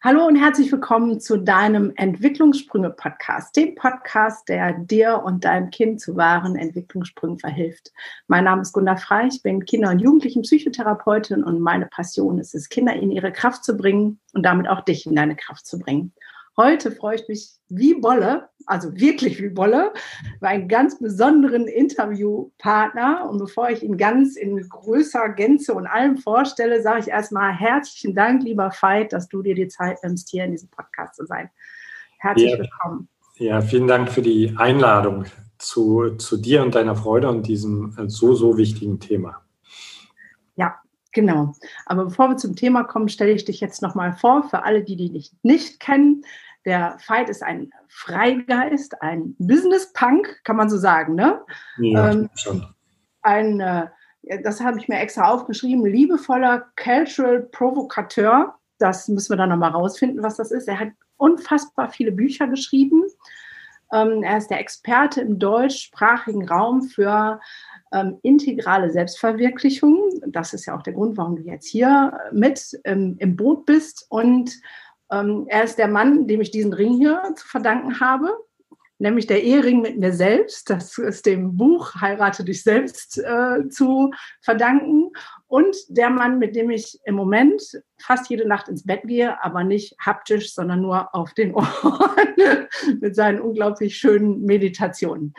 Hallo und herzlich willkommen zu deinem Entwicklungssprünge-Podcast, dem Podcast, der dir und deinem Kind zu wahren Entwicklungssprüngen verhilft. Mein Name ist Gunda Frei, ich bin Kinder- und Jugendlichen-Psychotherapeutin und meine Passion ist es, Kinder in ihre Kraft zu bringen und damit auch dich in deine Kraft zu bringen. Heute freue ich mich wie Bolle, also wirklich wie Bolle, über einen ganz besonderen Interviewpartner. Und bevor ich ihn ganz in größer Gänze und allem vorstelle, sage ich erstmal herzlichen Dank, lieber Veit, dass du dir die Zeit nimmst, hier in diesem Podcast zu sein. Herzlich ja, willkommen. Ja, vielen Dank für die Einladung zu, zu dir und deiner Freude und diesem so, so wichtigen Thema. Ja, Genau. Aber bevor wir zum Thema kommen, stelle ich dich jetzt nochmal vor, für alle, die dich nicht kennen. Der Veit ist ein Freigeist, ein Business-Punk, kann man so sagen, ne? Ja, ähm, schon. Ein, äh, das habe ich mir extra aufgeschrieben, liebevoller Cultural Provocateur. Das müssen wir dann nochmal rausfinden, was das ist. Er hat unfassbar viele Bücher geschrieben. Ähm, er ist der Experte im deutschsprachigen Raum für ähm, integrale Selbstverwirklichung. Das ist ja auch der Grund, warum du jetzt hier mit ähm, im Boot bist. Und ähm, er ist der Mann, dem ich diesen Ring hier zu verdanken habe, nämlich der Ehering mit mir selbst. Das ist dem Buch Heirate dich selbst äh, zu verdanken. Und der Mann, mit dem ich im Moment fast jede Nacht ins Bett gehe, aber nicht haptisch, sondern nur auf den Ohren mit seinen unglaublich schönen Meditationen.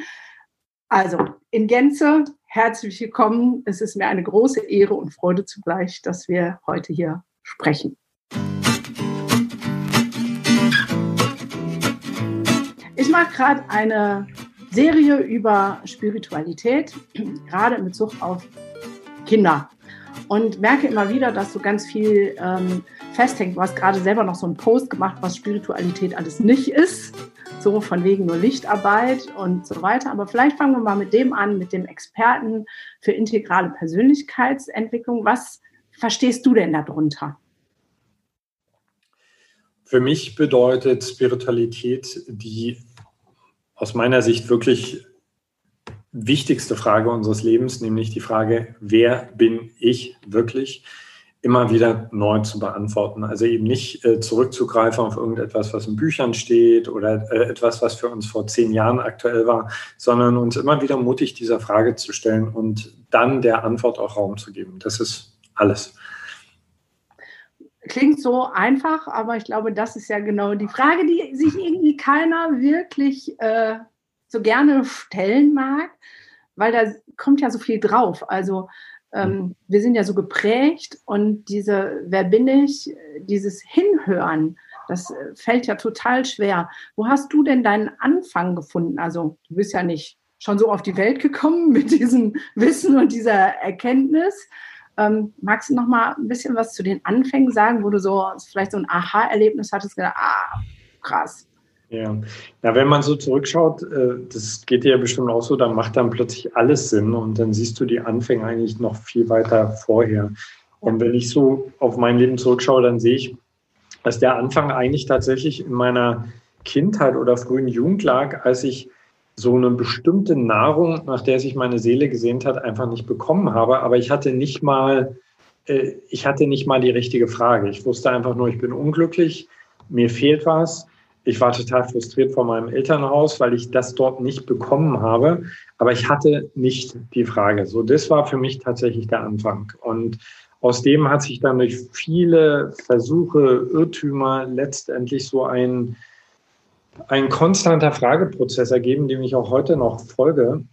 Also in Gänze, herzlich willkommen. Es ist mir eine große Ehre und Freude zugleich, dass wir heute hier sprechen. Ich mache gerade eine Serie über Spiritualität, gerade in Bezug auf Kinder. Und merke immer wieder, dass so ganz viel ähm, festhängt. Du hast gerade selber noch so einen Post gemacht, was Spiritualität alles nicht ist. So von wegen nur Lichtarbeit und so weiter. Aber vielleicht fangen wir mal mit dem an, mit dem Experten für integrale Persönlichkeitsentwicklung. Was verstehst du denn darunter? Für mich bedeutet Spiritualität die aus meiner Sicht wirklich wichtigste Frage unseres Lebens, nämlich die Frage, wer bin ich wirklich, immer wieder neu zu beantworten. Also eben nicht äh, zurückzugreifen auf irgendetwas, was in Büchern steht oder äh, etwas, was für uns vor zehn Jahren aktuell war, sondern uns immer wieder mutig dieser Frage zu stellen und dann der Antwort auch Raum zu geben. Das ist alles. Klingt so einfach, aber ich glaube, das ist ja genau die Frage, die sich irgendwie keiner wirklich äh, so gerne stellen mag, weil da kommt ja so viel drauf. Also ähm, wir sind ja so geprägt und diese, wer bin ich, dieses Hinhören, das äh, fällt ja total schwer. Wo hast du denn deinen Anfang gefunden? Also du bist ja nicht schon so auf die Welt gekommen mit diesem Wissen und dieser Erkenntnis. Ähm, magst du noch mal ein bisschen was zu den Anfängen sagen, wo du so vielleicht so ein Aha-Erlebnis hattest, gedacht, ah, krass. Ja. ja, wenn man so zurückschaut, äh, das geht dir ja bestimmt auch so, dann macht dann plötzlich alles Sinn und dann siehst du die Anfänge eigentlich noch viel weiter vorher. Und wenn ich so auf mein Leben zurückschaue, dann sehe ich, dass der Anfang eigentlich tatsächlich in meiner Kindheit oder frühen Jugend lag, als ich so eine bestimmte Nahrung, nach der sich meine Seele gesehnt hat, einfach nicht bekommen habe. Aber ich hatte nicht mal, äh, ich hatte nicht mal die richtige Frage. Ich wusste einfach nur, ich bin unglücklich, mir fehlt was. Ich war total frustriert vor meinem Elternhaus, weil ich das dort nicht bekommen habe. Aber ich hatte nicht die Frage. So, das war für mich tatsächlich der Anfang. Und aus dem hat sich dann durch viele Versuche, Irrtümer letztendlich so ein ein konstanter Frageprozess ergeben, dem ich auch heute noch folge.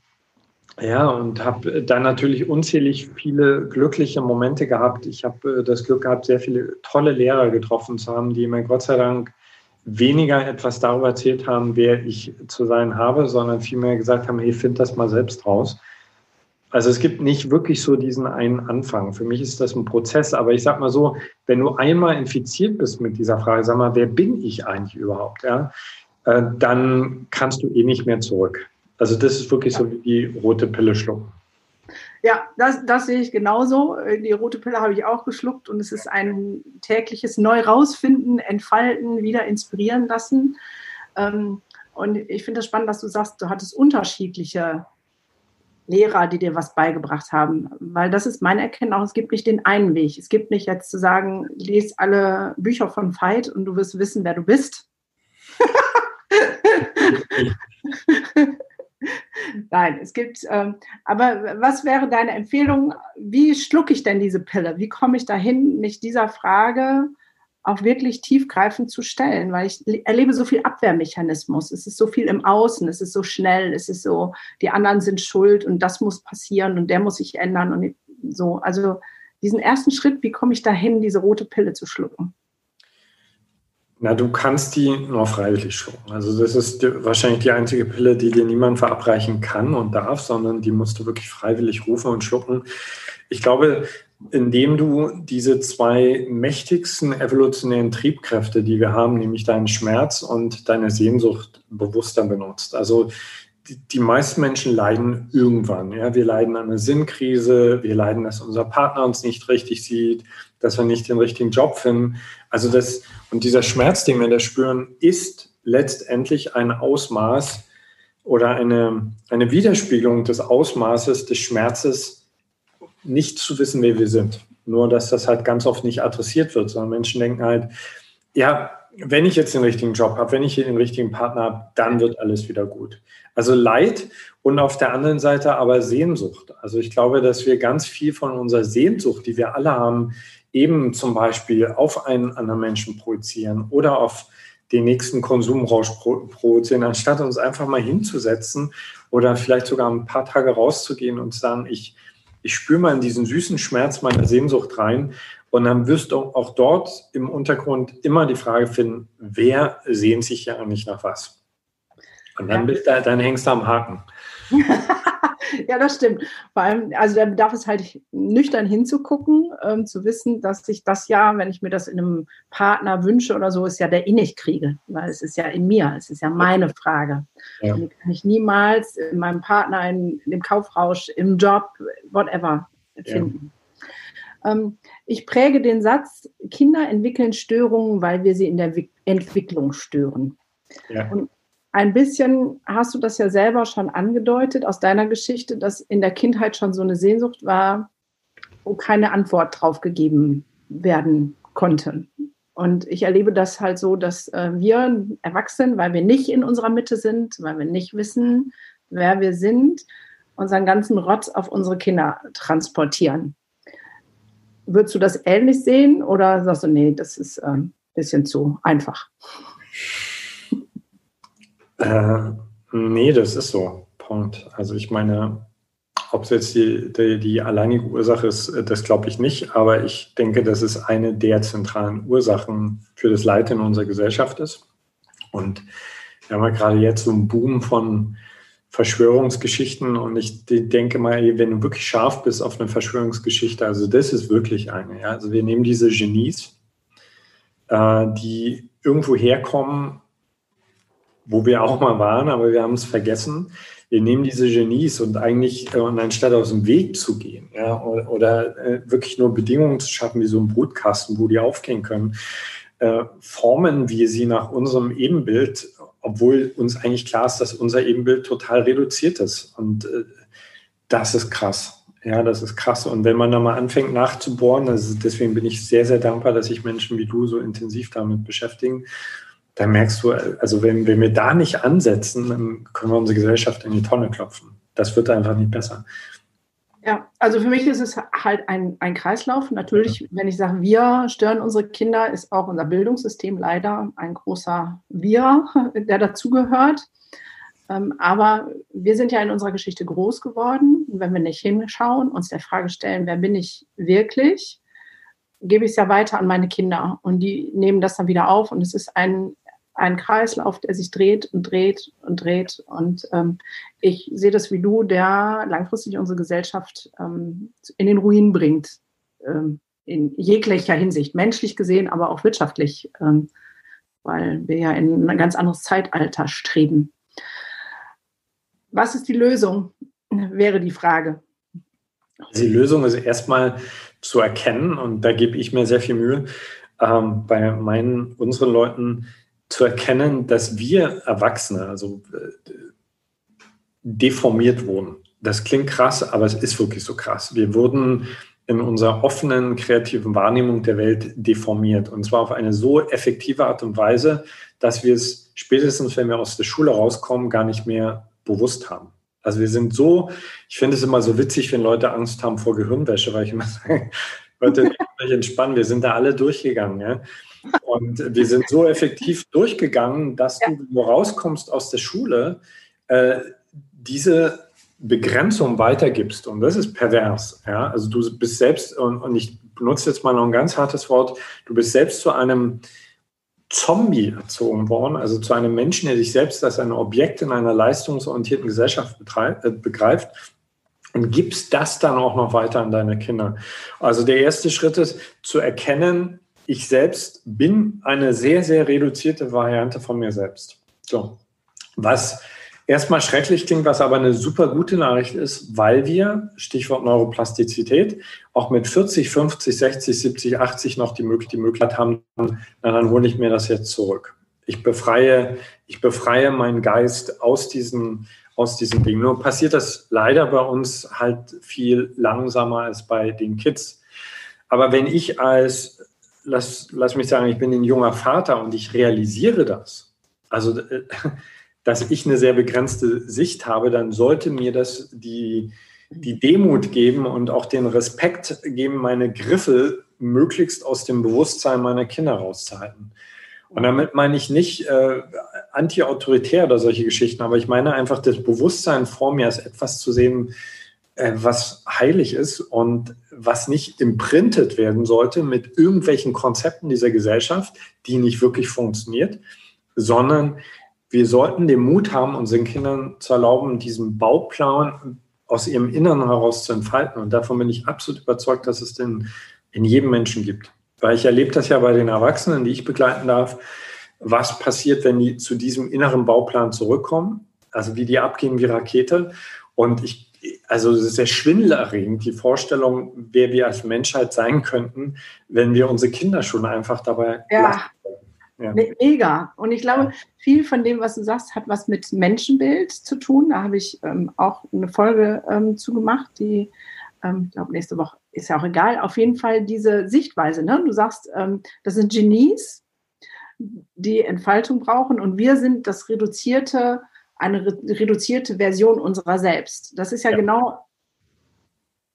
Ja, und habe dann natürlich unzählig viele glückliche Momente gehabt. Ich habe äh, das Glück gehabt, sehr viele tolle Lehrer getroffen zu haben, die mir Gott sei Dank weniger etwas darüber erzählt haben, wer ich zu sein habe, sondern vielmehr gesagt haben, hey, find das mal selbst raus. Also es gibt nicht wirklich so diesen einen Anfang. Für mich ist das ein Prozess, aber ich sag mal so, wenn du einmal infiziert bist mit dieser Frage, sag mal, wer bin ich eigentlich überhaupt? Ja, äh, dann kannst du eh nicht mehr zurück. Also das ist wirklich so wie die rote Pille schlucken. Ja, das, das sehe ich genauso. Die rote Pille habe ich auch geschluckt und es ist ein tägliches Neu rausfinden, entfalten, wieder inspirieren lassen. Ähm, und ich finde es das spannend, dass du sagst, du hattest unterschiedliche Lehrer, die dir was beigebracht haben. Weil das ist meine Erkenntnis auch, es gibt nicht den einen Weg. Es gibt nicht jetzt zu sagen, lese alle Bücher von Veit und du wirst wissen, wer du bist. Nein, es gibt, ähm, aber was wäre deine Empfehlung? Wie schlucke ich denn diese Pille? Wie komme ich dahin, mich dieser Frage auch wirklich tiefgreifend zu stellen, weil ich erlebe so viel Abwehrmechanismus. Es ist so viel im Außen, es ist so schnell, es ist so, die anderen sind schuld und das muss passieren und der muss sich ändern und so. Also diesen ersten Schritt, wie komme ich dahin, diese rote Pille zu schlucken? Na, du kannst die nur freiwillig schlucken. Also das ist die, wahrscheinlich die einzige Pille, die dir niemand verabreichen kann und darf, sondern die musst du wirklich freiwillig rufen und schlucken. Ich glaube, indem du diese zwei mächtigsten evolutionären Triebkräfte, die wir haben, nämlich deinen Schmerz und deine Sehnsucht, bewusster benutzt. Also die, die meisten Menschen leiden irgendwann. Ja? Wir leiden an einer Sinnkrise, wir leiden, dass unser Partner uns nicht richtig sieht, dass wir nicht den richtigen Job finden. Also das, und dieser Schmerz, den wir da spüren, ist letztendlich ein Ausmaß oder eine, eine Widerspiegelung des Ausmaßes des Schmerzes, nicht zu wissen, wer wir sind. Nur, dass das halt ganz oft nicht adressiert wird, sondern Menschen denken halt, ja, wenn ich jetzt den richtigen Job habe, wenn ich hier den richtigen Partner habe, dann wird alles wieder gut. Also Leid und auf der anderen Seite aber Sehnsucht. Also ich glaube, dass wir ganz viel von unserer Sehnsucht, die wir alle haben, eben zum Beispiel auf einen anderen Menschen projizieren oder auf den nächsten Konsumrausch projizieren, anstatt uns einfach mal hinzusetzen oder vielleicht sogar ein paar Tage rauszugehen und zu sagen, ich, ich spüre mal in diesen süßen Schmerz meiner Sehnsucht rein. Und dann wirst du auch dort im Untergrund immer die Frage finden, wer sehnt sich ja eigentlich nach was? Und dann, bist du, dann hängst du am Haken. ja, das stimmt. Vor allem, also da bedarf es halt nüchtern hinzugucken, ähm, zu wissen, dass ich das ja, wenn ich mir das in einem Partner wünsche oder so, ist ja der eh kriege, weil es ist ja in mir, es ist ja meine Frage. Ja. Und die kann ich niemals in meinem Partner, in, in dem Kaufrausch, im Job, whatever, finden. Ja. Ähm, ich präge den Satz, Kinder entwickeln Störungen, weil wir sie in der Entwicklung stören. Ja. Und ein bisschen hast du das ja selber schon angedeutet aus deiner Geschichte, dass in der Kindheit schon so eine Sehnsucht war, wo keine Antwort drauf gegeben werden konnte. Und ich erlebe das halt so, dass äh, wir Erwachsenen, weil wir nicht in unserer Mitte sind, weil wir nicht wissen, wer wir sind, unseren ganzen Rotz auf unsere Kinder transportieren. Würdest du das ähnlich sehen oder sagst du, nee, das ist ein äh, bisschen zu einfach? Äh, nee, das ist so. Punkt. Also ich meine, ob es jetzt die, die, die, alleinige Ursache ist, äh, das glaube ich nicht. Aber ich denke, dass es eine der zentralen Ursachen für das Leid in unserer Gesellschaft ist. Und wir haben ja gerade jetzt so einen Boom von Verschwörungsgeschichten. Und ich denke mal, wenn du wirklich scharf bist auf eine Verschwörungsgeschichte, also das ist wirklich eine. Ja? Also wir nehmen diese Genies, äh, die irgendwo herkommen wo wir auch mal waren, aber wir haben es vergessen. Wir nehmen diese Genies und eigentlich, äh, und anstatt aus dem Weg zu gehen, ja, oder, oder äh, wirklich nur Bedingungen zu schaffen, wie so ein Brutkasten, wo die aufgehen können, äh, formen wir sie nach unserem Ebenbild, obwohl uns eigentlich klar ist, dass unser Ebenbild total reduziert ist. Und äh, das ist krass. Ja, das ist krass. Und wenn man da mal anfängt nachzubohren, also deswegen bin ich sehr, sehr dankbar, dass sich Menschen wie du so intensiv damit beschäftigen da merkst du, also wenn, wenn wir da nicht ansetzen, dann können wir unsere Gesellschaft in die Tonne klopfen. Das wird einfach nicht besser. Ja, also für mich ist es halt ein, ein Kreislauf. Natürlich, ja. wenn ich sage, wir stören unsere Kinder, ist auch unser Bildungssystem leider ein großer Wir, der dazugehört. Ähm, aber wir sind ja in unserer Geschichte groß geworden. Wenn wir nicht hinschauen, uns der Frage stellen, wer bin ich wirklich, gebe ich es ja weiter an meine Kinder. Und die nehmen das dann wieder auf. Und es ist ein ein Kreislauf, der sich dreht und dreht und dreht. Und ähm, ich sehe das wie du, der langfristig unsere Gesellschaft ähm, in den Ruin bringt. Ähm, in jeglicher Hinsicht, menschlich gesehen, aber auch wirtschaftlich, ähm, weil wir ja in ein ganz anderes Zeitalter streben. Was ist die Lösung, wäre die Frage. Die Lösung ist erstmal zu erkennen, und da gebe ich mir sehr viel Mühe, ähm, bei meinen, unseren Leuten zu erkennen, dass wir Erwachsene, also äh, deformiert wurden. das klingt krass, aber es ist wirklich so krass. Wir wurden in unserer offenen, kreativen Wahrnehmung der Welt deformiert. Und zwar auf eine so effektive Art und Weise, dass wir es spätestens, wenn wir aus der Schule rauskommen, gar nicht mehr bewusst haben. Also wir sind so, ich finde es immer so witzig, wenn Leute Angst haben vor Gehirnwäsche, weil ich immer sage, Leute, entspannen, wir sind da alle durchgegangen. Ja? Und wir sind so effektiv durchgegangen, dass ja. du, wenn du rauskommst aus der Schule, äh, diese Begrenzung weitergibst. Und das ist pervers. Ja? Also du bist selbst, und, und ich benutze jetzt mal noch ein ganz hartes Wort, du bist selbst zu einem Zombie erzogen worden, also zu einem Menschen, der sich selbst als ein Objekt in einer leistungsorientierten Gesellschaft äh, begreift und gibst das dann auch noch weiter an deine Kinder. Also der erste Schritt ist zu erkennen, ich selbst bin eine sehr, sehr reduzierte Variante von mir selbst. So. Was erstmal schrecklich klingt, was aber eine super gute Nachricht ist, weil wir, Stichwort Neuroplastizität, auch mit 40, 50, 60, 70, 80 noch die, Möglichkeit haben, na, dann hole ich mir das jetzt zurück. Ich befreie, ich befreie meinen Geist aus diesen, aus diesen Dingen. Nur passiert das leider bei uns halt viel langsamer als bei den Kids. Aber wenn ich als, lass, lass mich sagen, ich bin ein junger Vater und ich realisiere das, also äh, dass ich eine sehr begrenzte Sicht habe, dann sollte mir das die, die Demut geben und auch den Respekt geben, meine Griffe möglichst aus dem Bewusstsein meiner Kinder rauszuhalten. Und damit meine ich nicht äh, anti-autoritär oder solche Geschichten, aber ich meine einfach das Bewusstsein vor mir als etwas zu sehen, was heilig ist und was nicht imprintet werden sollte mit irgendwelchen Konzepten dieser Gesellschaft, die nicht wirklich funktioniert, sondern wir sollten den Mut haben, unseren Kindern zu erlauben, diesen Bauplan aus ihrem Inneren heraus zu entfalten. Und davon bin ich absolut überzeugt, dass es den in jedem Menschen gibt. Weil ich erlebe das ja bei den Erwachsenen, die ich begleiten darf. Was passiert, wenn die zu diesem inneren Bauplan zurückkommen? Also wie die abgehen wie Rakete. Und ich, also es ist sehr schwindelerregend, die Vorstellung, wer wir als Menschheit sein könnten, wenn wir unsere Kinder schon einfach dabei ja. Ja. Mega. Und ich glaube, viel von dem, was du sagst, hat was mit Menschenbild zu tun. Da habe ich ähm, auch eine Folge ähm, zu gemacht, die, ähm, ich glaube, nächste Woche ist ja auch egal. Auf jeden Fall diese Sichtweise. Ne? Du sagst, ähm, das sind Genies, die Entfaltung brauchen und wir sind das reduzierte, eine reduzierte Version unserer selbst. Das ist ja, ja. genau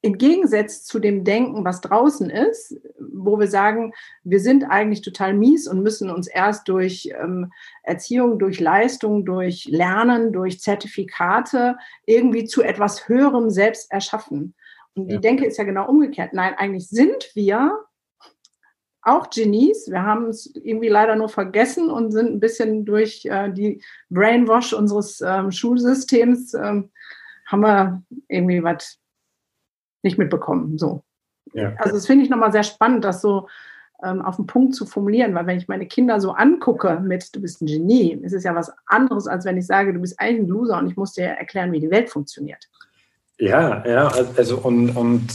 im Gegensatz zu dem Denken, was draußen ist, wo wir sagen, wir sind eigentlich total mies und müssen uns erst durch ähm, Erziehung, durch Leistung, durch Lernen, durch Zertifikate irgendwie zu etwas Höherem selbst erschaffen. Und die ja. Denke ist ja genau umgekehrt. Nein, eigentlich sind wir auch Genies. Wir haben es irgendwie leider nur vergessen und sind ein bisschen durch äh, die Brainwash unseres ähm, Schulsystems, ähm, haben wir irgendwie was nicht mitbekommen. So. Ja. Also das finde ich nochmal sehr spannend, das so ähm, auf den Punkt zu formulieren, weil wenn ich meine Kinder so angucke mit, du bist ein Genie, ist es ja was anderes, als wenn ich sage, du bist eigentlich ein Loser und ich muss dir erklären, wie die Welt funktioniert. Ja, ja, also und, und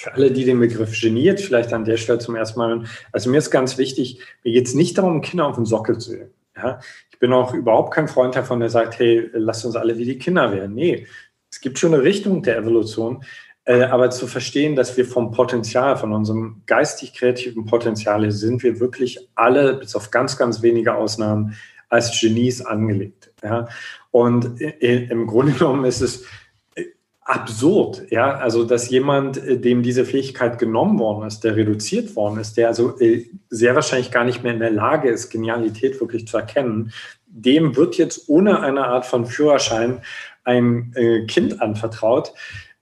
für alle, die den Begriff geniert, vielleicht an der Stelle zum ersten Mal, also mir ist ganz wichtig, mir geht es nicht darum, Kinder auf den Sockel zu sehen. Ja? Ich bin auch überhaupt kein Freund davon, der sagt, hey, lasst uns alle wie die Kinder werden. Nee, es gibt schon eine Richtung der Evolution, äh, aber zu verstehen, dass wir vom Potenzial, von unserem geistig-kreativen Potenzial sind wir wirklich alle, bis auf ganz, ganz wenige Ausnahmen, als Genies angelegt. Ja? Und im Grunde genommen ist es äh, absurd, ja, also dass jemand, äh, dem diese Fähigkeit genommen worden ist, der reduziert worden ist, der also sehr wahrscheinlich gar nicht mehr in der Lage ist, Genialität wirklich zu erkennen, dem wird jetzt ohne eine Art von Führerschein ein äh, Kind anvertraut.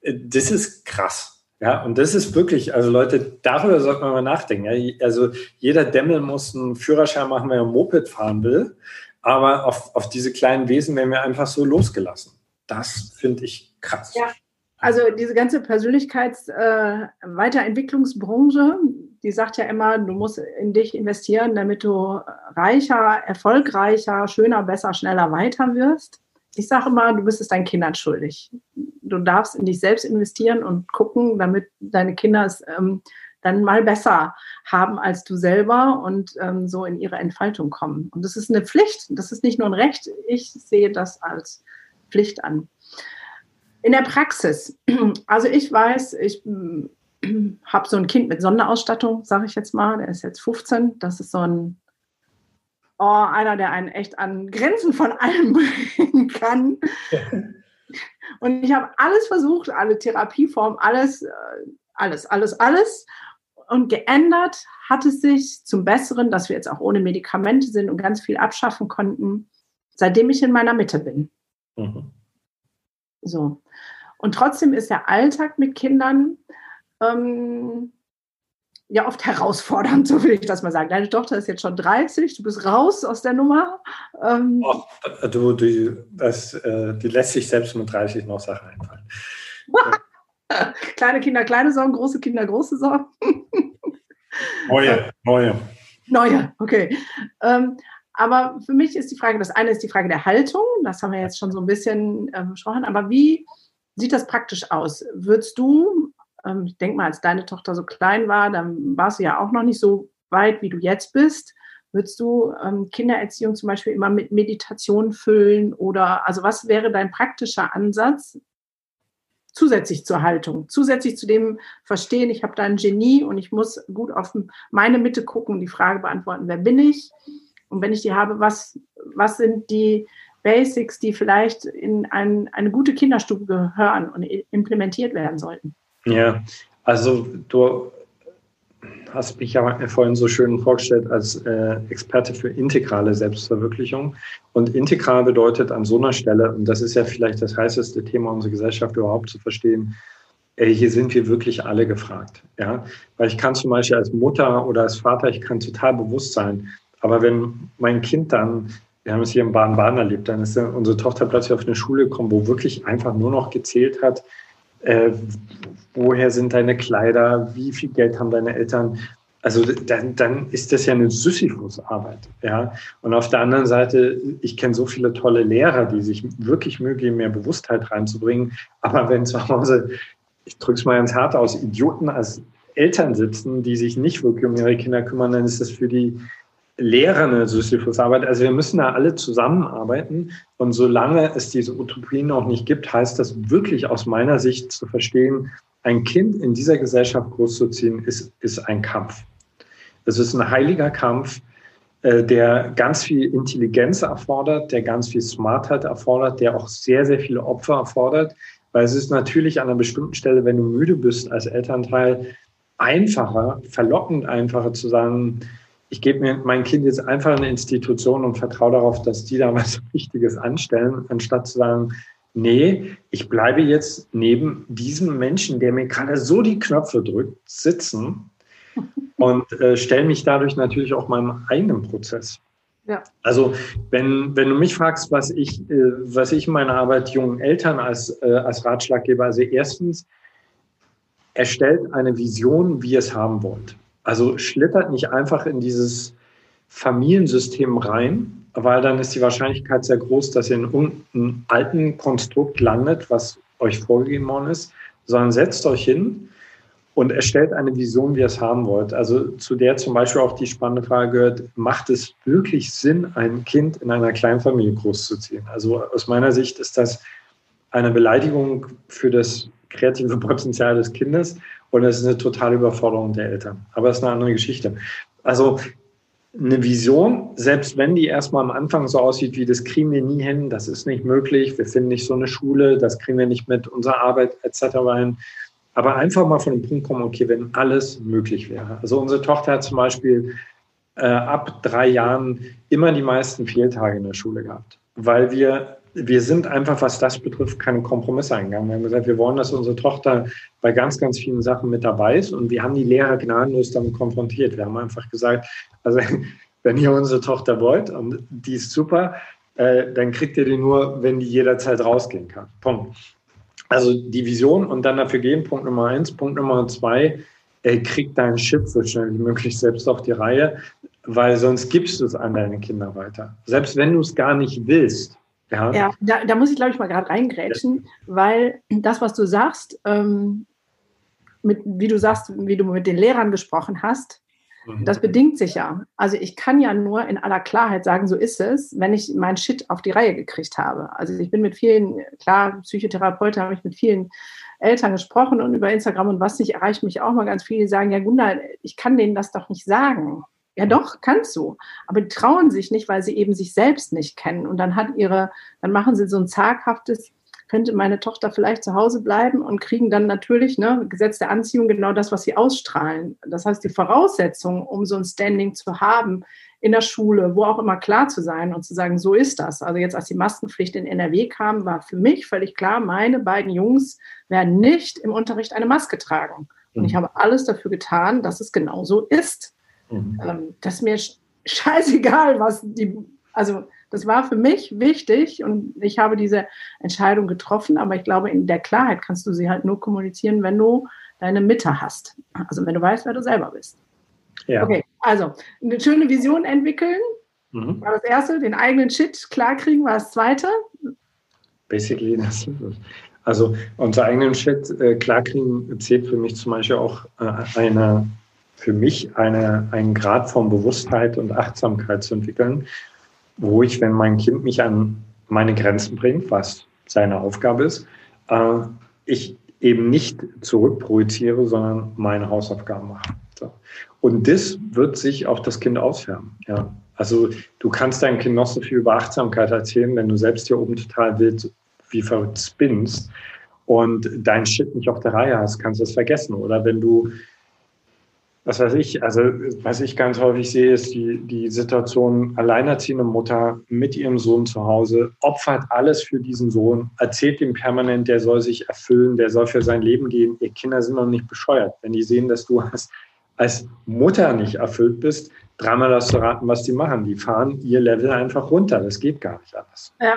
Äh, das ist krass. Ja, und das ist wirklich, also Leute, darüber sollte man mal nachdenken. Ja. Also jeder Dämmel muss einen Führerschein machen, wenn er Moped fahren will. Aber auf, auf diese kleinen Wesen werden wir einfach so losgelassen. Das finde ich krass. Ja, also diese ganze Persönlichkeitsweiterentwicklungsbranche, äh, die sagt ja immer, du musst in dich investieren, damit du reicher, erfolgreicher, schöner, besser, schneller weiter wirst ich sage immer, du bist es deinen Kindern schuldig. Du darfst in dich selbst investieren und gucken, damit deine Kinder es ähm, dann mal besser haben als du selber und ähm, so in ihre Entfaltung kommen. Und das ist eine Pflicht, das ist nicht nur ein Recht, ich sehe das als Pflicht an. In der Praxis. Also ich weiß, ich habe so ein Kind mit Sonderausstattung, sage ich jetzt mal. Der ist jetzt 15. Das ist so ein, oh, einer, der einen echt an Grenzen von allem bringen kann. Und ich habe alles versucht, alle Therapieformen, alles, äh, alles, alles, alles. Und geändert hat es sich zum Besseren, dass wir jetzt auch ohne Medikamente sind und ganz viel abschaffen konnten, seitdem ich in meiner Mitte bin. Mhm. So. Und trotzdem ist der Alltag mit Kindern ähm, ja oft herausfordernd, so will ich das mal sagen. Deine Tochter ist jetzt schon 30, du bist raus aus der Nummer. Ähm, oh, du, du, das, äh, die lässt sich selbst mit 30 noch Sachen einfallen. kleine Kinder, kleine Sorgen, große Kinder, große Sorgen. neue, neue. Neue, okay. Ähm, aber für mich ist die Frage, das eine ist die Frage der Haltung, das haben wir jetzt schon so ein bisschen äh, besprochen, aber wie sieht das praktisch aus? Würdest du ähm, ich denke mal, als deine Tochter so klein war, dann warst du ja auch noch nicht so weit, wie du jetzt bist. Würdest du ähm, Kindererziehung zum Beispiel immer mit Meditation füllen oder also was wäre dein praktischer Ansatz zusätzlich zur Haltung, zusätzlich zu dem Verstehen, ich habe da ein Genie und ich muss gut auf meine Mitte gucken, die Frage beantworten, wer bin ich? Und wenn ich die habe, was, was sind die Basics, die vielleicht in ein, eine gute Kinderstube gehören und implementiert werden sollten? Ja, also du hast mich ja vorhin so schön vorgestellt als äh, Experte für integrale Selbstverwirklichung. Und integral bedeutet an so einer Stelle, und das ist ja vielleicht das heißeste Thema unserer Gesellschaft überhaupt zu verstehen, ey, hier sind wir wirklich alle gefragt. Ja? Weil ich kann zum Beispiel als Mutter oder als Vater, ich kann total bewusst sein, aber wenn mein Kind dann, wir haben es hier in Baden-Baden erlebt, dann ist unsere Tochter plötzlich auf eine Schule gekommen, wo wirklich einfach nur noch gezählt hat, äh, woher sind deine Kleider, wie viel Geld haben deine Eltern. Also dann, dann ist das ja eine Sisyphus-Arbeit. Ja? Und auf der anderen Seite, ich kenne so viele tolle Lehrer, die sich wirklich geben, mehr Bewusstheit reinzubringen. Aber wenn zu Hause, ich drücke es mal ganz hart aus, Idioten als Eltern sitzen, die sich nicht wirklich um ihre Kinder kümmern, dann ist das für die Lehrer eine Sisyphus-Arbeit. Also wir müssen da alle zusammenarbeiten. Und solange es diese Utopien noch nicht gibt, heißt das wirklich aus meiner Sicht zu verstehen, ein Kind in dieser Gesellschaft großzuziehen, ist, ist ein Kampf. Es ist ein heiliger Kampf, äh, der ganz viel Intelligenz erfordert, der ganz viel Smartheit erfordert, der auch sehr, sehr viele Opfer erfordert. Weil es ist natürlich an einer bestimmten Stelle, wenn du müde bist als Elternteil, einfacher, verlockend einfacher zu sagen, ich gebe mir mein Kind jetzt einfach eine Institution und vertraue darauf, dass die da was Wichtiges anstellen, anstatt zu sagen, nee, ich bleibe jetzt neben diesem Menschen, der mir gerade so die Knöpfe drückt, sitzen und äh, stelle mich dadurch natürlich auch meinem eigenen Prozess. Ja. Also wenn, wenn du mich fragst, was ich, äh, was ich in meiner Arbeit jungen Eltern als, äh, als Ratschlag gebe, also erstens, erstellt eine Vision, wie ihr es haben wollt. Also schlittert nicht einfach in dieses Familiensystem rein, weil dann ist die Wahrscheinlichkeit sehr groß, dass ihr in irgendeinem alten Konstrukt landet, was euch vorgegeben worden ist, sondern setzt euch hin und erstellt eine Vision, wie ihr es haben wollt. Also zu der zum Beispiel auch die spannende Frage gehört, macht es wirklich Sinn, ein Kind in einer Kleinfamilie großzuziehen? Also aus meiner Sicht ist das eine Beleidigung für das kreative Potenzial des Kindes und es ist eine totale Überforderung der Eltern. Aber es ist eine andere Geschichte. Also eine Vision, selbst wenn die erstmal am Anfang so aussieht wie, das kriegen wir nie hin, das ist nicht möglich, wir finden nicht so eine Schule, das kriegen wir nicht mit unserer Arbeit etc. rein. Aber einfach mal von dem Punkt kommen, okay, wenn alles möglich wäre. Also unsere Tochter hat zum Beispiel äh, ab drei Jahren immer die meisten Fehltage in der Schule gehabt, weil wir wir sind einfach, was das betrifft, keine Kompromisse eingegangen. Wir haben gesagt, wir wollen, dass unsere Tochter bei ganz, ganz vielen Sachen mit dabei ist und wir haben die Lehrer gnadenlos damit konfrontiert. Wir haben einfach gesagt, also wenn ihr unsere Tochter wollt und die ist super, äh, dann kriegt ihr die nur, wenn die jederzeit rausgehen kann. Punkt. Also die Vision und dann dafür gehen, Punkt Nummer eins. Punkt Nummer zwei, äh, krieg deinen Shit so schnell wie möglich selbst auf die Reihe, weil sonst gibst du es an deine Kinder weiter. Selbst wenn du es gar nicht willst, ja, ja da, da muss ich, glaube ich, mal gerade reingrätschen, weil das, was du sagst, ähm, mit, wie du sagst, wie du mit den Lehrern gesprochen hast, Mhm. Das bedingt sich ja. Also ich kann ja nur in aller Klarheit sagen, so ist es, wenn ich mein Shit auf die Reihe gekriegt habe. Also ich bin mit vielen, klar, Psychotherapeuten habe ich mit vielen Eltern gesprochen und über Instagram und was nicht, erreicht mich auch mal ganz viele, die sagen, ja Gunda, ich kann denen das doch nicht sagen. Ja doch, kannst du. Aber die trauen sich nicht, weil sie eben sich selbst nicht kennen. Und dann hat ihre, dann machen sie so ein zaghaftes, könnte meine Tochter vielleicht zu Hause bleiben und kriegen dann natürlich, ne, Gesetz der Anziehung, genau das, was sie ausstrahlen. Das heißt, die Voraussetzung, um so ein Standing zu haben, in der Schule, wo auch immer klar zu sein und zu sagen, so ist das. Also jetzt, als die Maskenpflicht in NRW kam, war für mich völlig klar, meine beiden Jungs werden nicht im Unterricht eine Maske tragen. Und ich mhm. habe alles dafür getan, dass es genauso ist. Mhm. Ähm, das ist mir scheißegal, was die, also das war für mich wichtig und ich habe diese Entscheidung getroffen, aber ich glaube, in der Klarheit kannst du sie halt nur kommunizieren, wenn du deine Mitte hast. Also wenn du weißt, wer du selber bist. Ja. Okay, also eine schöne Vision entwickeln mhm. war das erste, den eigenen Shit klarkriegen war das zweite. Basically, das also unser eigenen Shit äh, klarkriegen zählt für mich zum Beispiel auch äh, eine, für mich eine, einen Grad von Bewusstheit und Achtsamkeit zu entwickeln, wo ich, wenn mein Kind mich an meine Grenzen bringt, was seine Aufgabe ist, äh, ich eben nicht zurückprojiziere, sondern meine Hausaufgaben mache. So. Und das wird sich auf das Kind ausfärben. Ja. Also du kannst deinem Kind noch so viel über Achtsamkeit erzählen, wenn du selbst hier oben total wild wie verrückt spinnst und dein Shit nicht auf der Reihe hast, kannst du es vergessen. Oder wenn du was weiß ich, also was ich ganz häufig sehe, ist die, die Situation, alleinerziehende Mutter mit ihrem Sohn zu Hause, opfert alles für diesen Sohn, erzählt ihm permanent, der soll sich erfüllen, der soll für sein Leben gehen. Ihr Kinder sind noch nicht bescheuert. Wenn die sehen, dass du als, als Mutter nicht erfüllt bist, dreimal das zu raten, was die machen. Die fahren ihr Level einfach runter. Das geht gar nicht anders. Ja,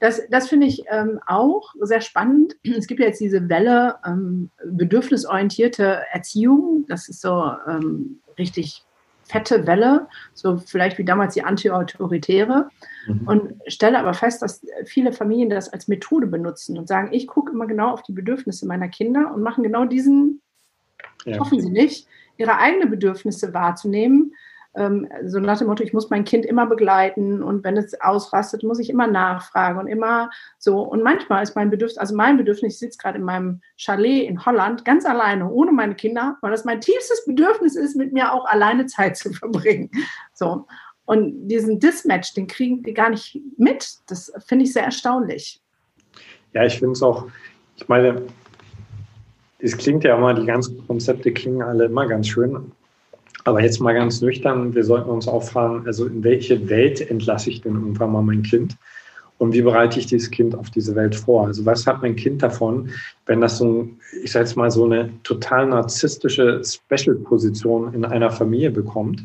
das, das finde ich ähm, auch sehr spannend. Es gibt ja jetzt diese Welle ähm, bedürfnisorientierte Erziehung. Das ist so ähm, richtig fette Welle, so vielleicht wie damals die anti-autoritäre. Mhm. Und stelle aber fest, dass viele Familien das als Methode benutzen und sagen, ich gucke immer genau auf die Bedürfnisse meiner Kinder und machen genau diesen, ja. hoffen sie nicht, ihre eigenen Bedürfnisse wahrzunehmen ähm, so nach dem Motto, ich muss mein Kind immer begleiten und wenn es ausrastet, muss ich immer nachfragen und immer so. Und manchmal ist mein Bedürfnis, also mein Bedürfnis, ich sitze gerade in meinem Chalet in Holland ganz alleine, ohne meine Kinder, weil das mein tiefstes Bedürfnis ist, mit mir auch alleine Zeit zu verbringen. So. Und diesen Dismatch, den kriegen die gar nicht mit. Das finde ich sehr erstaunlich. Ja, ich finde es auch, ich meine, es klingt ja immer, die ganzen Konzepte klingen alle immer ganz schön, aber jetzt mal ganz nüchtern, wir sollten uns auch fragen, also in welche Welt entlasse ich denn irgendwann mal mein Kind? Und wie bereite ich dieses Kind auf diese Welt vor? Also was hat mein Kind davon, wenn das so, ich sage jetzt mal, so eine total narzisstische Special-Position in einer Familie bekommt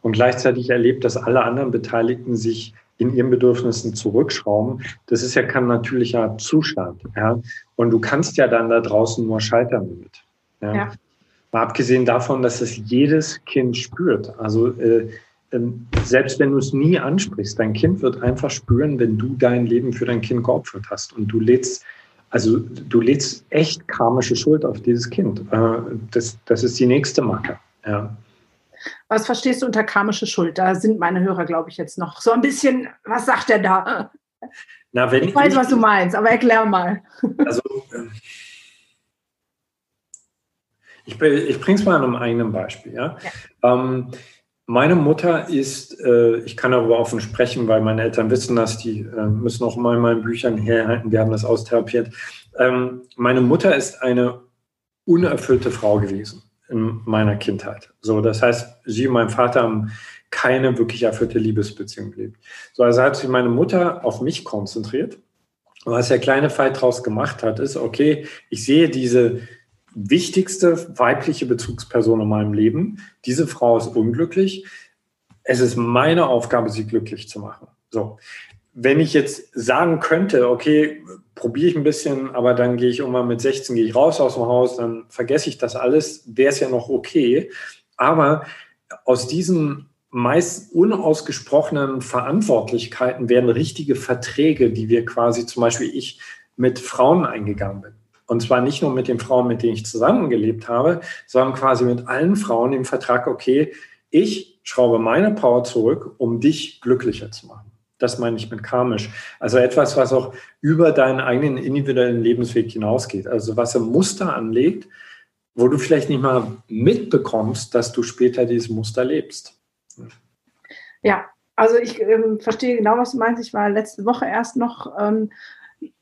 und gleichzeitig erlebt, dass alle anderen Beteiligten sich in ihren Bedürfnissen zurückschrauben. Das ist ja kein natürlicher Zustand. Ja? Und du kannst ja dann da draußen nur scheitern damit. Ja? ja. Mal abgesehen davon, dass es jedes Kind spürt. Also äh, äh, selbst wenn du es nie ansprichst, dein Kind wird einfach spüren, wenn du dein Leben für dein Kind geopfert hast und du lädst, also du lädst echt karmische Schuld auf dieses Kind. Äh, das, das ist die nächste Marke. Ja. Was verstehst du unter karmische Schuld? Da sind meine Hörer, glaube ich, jetzt noch so ein bisschen, was sagt er da? Na, wenn ich weiß, ich, was du meinst, aber erklär mal. Also, ich, ich bringe es mal an einem eigenen Beispiel. Ja? ja. Ähm, meine Mutter ist, äh, ich kann darüber offen sprechen, weil meine Eltern wissen das, die äh, müssen auch mal in meinen Büchern herhalten, wir haben das austherapiert. Ähm, meine Mutter ist eine unerfüllte Frau gewesen in meiner Kindheit. So, das heißt, sie und mein Vater haben keine wirklich erfüllte Liebesbeziehung gelebt. So, also hat sich meine Mutter auf mich konzentriert. Und was der kleine Fall daraus gemacht hat, ist, okay, ich sehe diese wichtigste weibliche Bezugsperson in meinem Leben. Diese Frau ist unglücklich. Es ist meine Aufgabe, sie glücklich zu machen. So. Wenn ich jetzt sagen könnte, okay, probiere ich ein bisschen, aber dann gehe ich irgendwann mit 16, gehe ich raus aus dem Haus, dann vergesse ich das alles, wäre es ja noch okay. Aber aus diesen meist unausgesprochenen Verantwortlichkeiten werden richtige Verträge, die wir quasi zum Beispiel ich mit Frauen eingegangen bin. Und zwar nicht nur mit den Frauen, mit denen ich zusammengelebt habe, sondern quasi mit allen Frauen im Vertrag, okay, Ich schraube meine Power zurück, um dich glücklicher zu machen. Das meine ich mit karmisch. Also etwas, was auch über deinen eigenen individuellen Lebensweg hinausgeht. Also was ein Muster anlegt, wo du vielleicht nicht mal mitbekommst, dass du später dieses Muster lebst. Ja, also ich ähm, verstehe genau, was du meinst. Ich war letzte Woche erst noch ähm,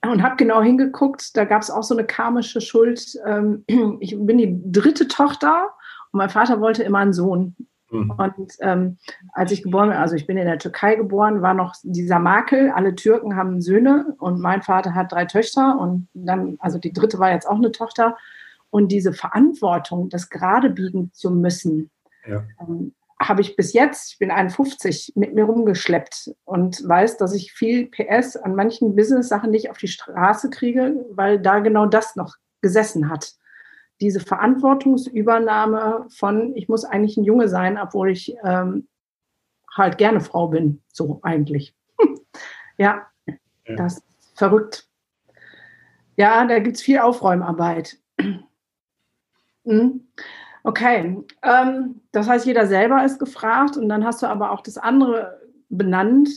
und habe genau hingeguckt. Da gab es auch so eine karmische Schuld. Ähm, ich bin die dritte Tochter und mein Vater wollte immer einen Sohn. Mhm. Und ähm, als ich geboren bin, also ich bin in der Türkei geboren, war noch dieser Makel, alle Türken haben Söhne und mein Vater hat drei Töchter und dann, also die dritte war jetzt auch eine Tochter. Und diese Verantwortung, das gerade biegen zu müssen, ja. ähm, habe ich bis jetzt, ich bin 51, mit mir rumgeschleppt und weiß, dass ich viel PS an manchen Business-Sachen nicht auf die Straße kriege, weil da genau das noch gesessen hat diese Verantwortungsübernahme von, ich muss eigentlich ein Junge sein, obwohl ich ähm, halt gerne Frau bin, so eigentlich. ja, ja, das ist verrückt. Ja, da gibt es viel Aufräumarbeit. hm. Okay, ähm, das heißt, jeder selber ist gefragt und dann hast du aber auch das andere benannt,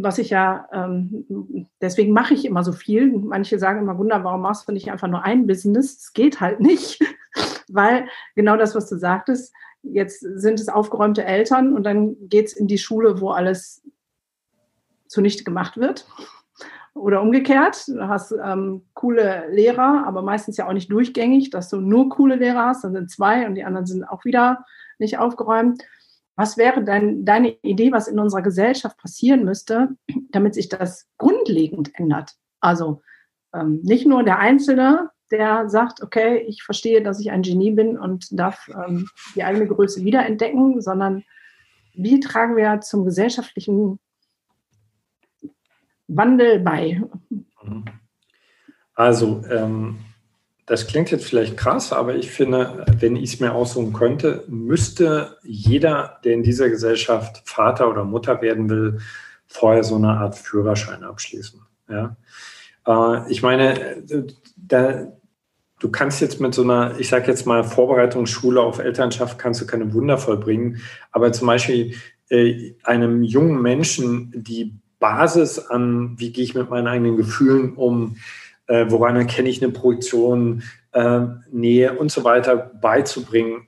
was ich ja, ähm, deswegen mache ich immer so viel. Manche sagen immer, Wunder, warum machst du nicht einfach nur ein Business? Es geht halt nicht, weil genau das, was du sagtest, jetzt sind es aufgeräumte Eltern und dann geht es in die Schule, wo alles zunichte gemacht wird. Oder umgekehrt, du hast ähm, coole Lehrer, aber meistens ja auch nicht durchgängig, dass du nur coole Lehrer hast, dann sind zwei und die anderen sind auch wieder nicht aufgeräumt. Was wäre dein, deine Idee, was in unserer Gesellschaft passieren müsste, damit sich das grundlegend ändert? Also ähm, nicht nur der Einzelne, der sagt, okay, ich verstehe, dass ich ein Genie bin und darf ähm, die eigene Größe wiederentdecken, sondern wie tragen wir zum gesellschaftlichen Wandel bei? Also ähm, das klingt jetzt vielleicht krass, aber ich finde, wenn ich es mir aussuchen könnte, müsste jeder, der in dieser Gesellschaft Vater oder Mutter werden will, vorher so eine Art Führerschein abschließen. Ja? Äh, ich meine, da, du kannst jetzt mit so einer, ich sage jetzt mal, Vorbereitungsschule auf Elternschaft, kannst du keine Wunder vollbringen, aber zum Beispiel äh, einem jungen Menschen die Basis an, wie gehe ich mit meinen eigenen Gefühlen um, äh, woran erkenne ich eine Projektion, äh, Nähe und so weiter beizubringen,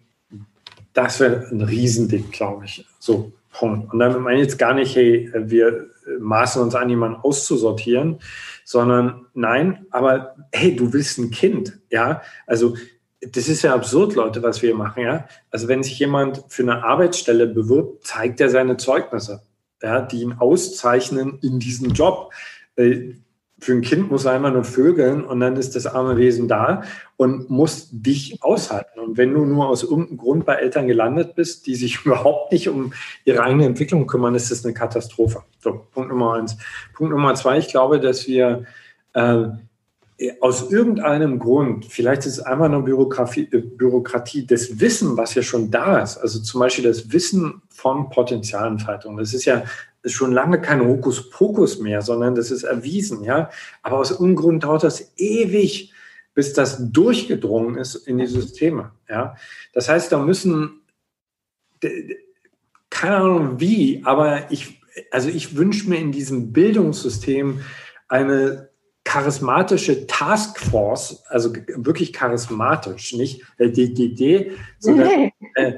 das wäre ein Riesending, glaube ich. So, Punkt. Und damit meine ich jetzt gar nicht, hey, wir maßen uns an, jemanden auszusortieren, sondern nein, aber hey, du willst ein Kind, ja? Also das ist ja absurd, Leute, was wir machen, ja? Also wenn sich jemand für eine Arbeitsstelle bewirbt, zeigt er seine Zeugnisse, ja, die ihn auszeichnen in diesem Job. Äh, für ein Kind muss er einmal nur vögeln und dann ist das arme Wesen da und muss dich aushalten. Und wenn du nur aus irgendeinem Grund bei Eltern gelandet bist, die sich überhaupt nicht um ihre eigene Entwicklung kümmern, ist das eine Katastrophe. So, Punkt Nummer eins. Punkt Nummer zwei, ich glaube, dass wir äh, aus irgendeinem Grund, vielleicht ist es einfach nur Bürokratie, äh, Bürokratie, das Wissen, was ja schon da ist, also zum Beispiel das Wissen von Potenzialentfaltung, das ist ja schon lange kein Hokuspokus mehr, sondern das ist erwiesen, ja. Aber aus irgendeinem Grund dauert das ewig, bis das durchgedrungen ist in die Systeme, ja. Das heißt, da müssen, keine Ahnung wie, aber ich, also ich wünsche mir in diesem Bildungssystem eine charismatische Taskforce, also wirklich charismatisch, nicht DDD, sondern äh,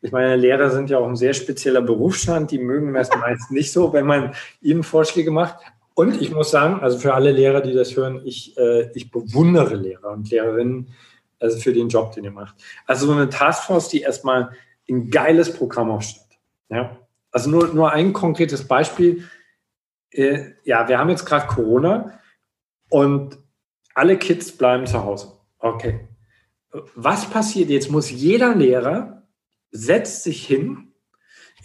ich meine, Lehrer sind ja auch ein sehr spezieller Berufsstand, die mögen das meist nicht so, wenn man ihnen Vorschläge macht. Und ich muss sagen, also für alle Lehrer, die das hören, ich, äh, ich bewundere Lehrer und Lehrerinnen also für den Job, den ihr macht. Also so eine Taskforce, die erstmal ein geiles Programm aufstellt. Ja? Also nur, nur ein konkretes Beispiel. Äh, ja, wir haben jetzt gerade Corona und alle Kids bleiben zu Hause. Okay. Was passiert jetzt? Muss jeder Lehrer setzt sich hin,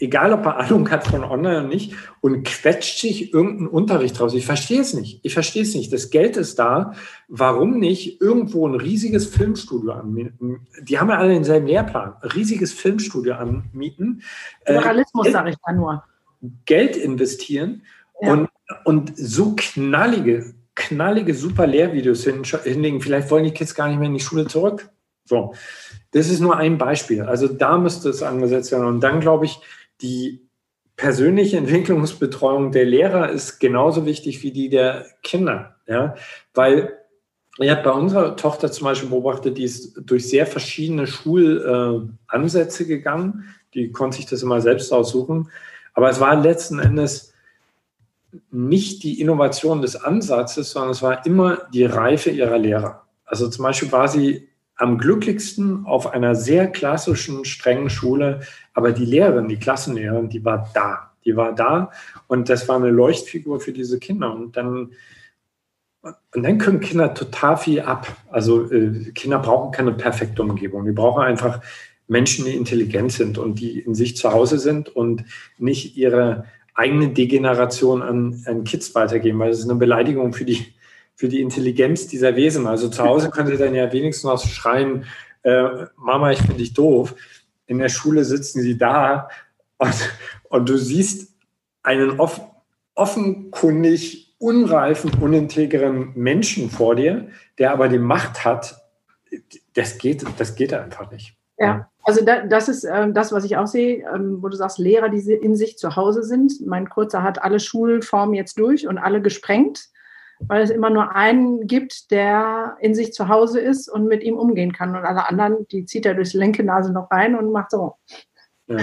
egal ob er Ahnung hat von Online oder nicht, und quetscht sich irgendeinen Unterricht raus. Ich verstehe es nicht. Ich verstehe es nicht. Das Geld ist da. Warum nicht irgendwo ein riesiges Filmstudio anmieten? Die haben ja alle denselben Lehrplan. Ein riesiges Filmstudio anmieten. Pluralismus, äh, sage ich da nur. Geld investieren ja. und, und so knallige, knallige, super Lehrvideos hinlegen. Vielleicht wollen die Kids gar nicht mehr in die Schule zurück. So das ist nur ein Beispiel. Also da müsste es angesetzt werden. Und dann glaube ich, die persönliche Entwicklungsbetreuung der Lehrer ist genauso wichtig wie die der Kinder. Ja? Weil ich habe bei unserer Tochter zum Beispiel beobachtet, die ist durch sehr verschiedene Schulansätze gegangen. Die konnte sich das immer selbst aussuchen. Aber es war letzten Endes nicht die Innovation des Ansatzes, sondern es war immer die Reife ihrer Lehrer. Also zum Beispiel war sie am glücklichsten auf einer sehr klassischen, strengen Schule, aber die Lehrerin, die Klassenlehrerin, die war da. Die war da und das war eine Leuchtfigur für diese Kinder. Und dann, und dann können Kinder total viel ab. Also äh, Kinder brauchen keine perfekte Umgebung. Die brauchen einfach Menschen, die intelligent sind und die in sich zu Hause sind und nicht ihre eigene Degeneration an, an Kids weitergeben, weil das ist eine Beleidigung für die, für die Intelligenz dieser Wesen. Also zu Hause können sie dann ja wenigstens noch schreien, äh, Mama, ich finde dich doof. In der Schule sitzen sie da und, und du siehst einen off, offenkundig unreifen, unintegren Menschen vor dir, der aber die Macht hat. Das geht, das geht einfach nicht. Ja, also da, das ist ähm, das, was ich auch sehe, ähm, wo du sagst, Lehrer, die in sich zu Hause sind. Mein Kurzer hat alle Schulformen jetzt durch und alle gesprengt, weil es immer nur einen gibt, der in sich zu Hause ist und mit ihm umgehen kann. Und alle anderen, die zieht er durchs linke Nase noch rein und macht so. Ja.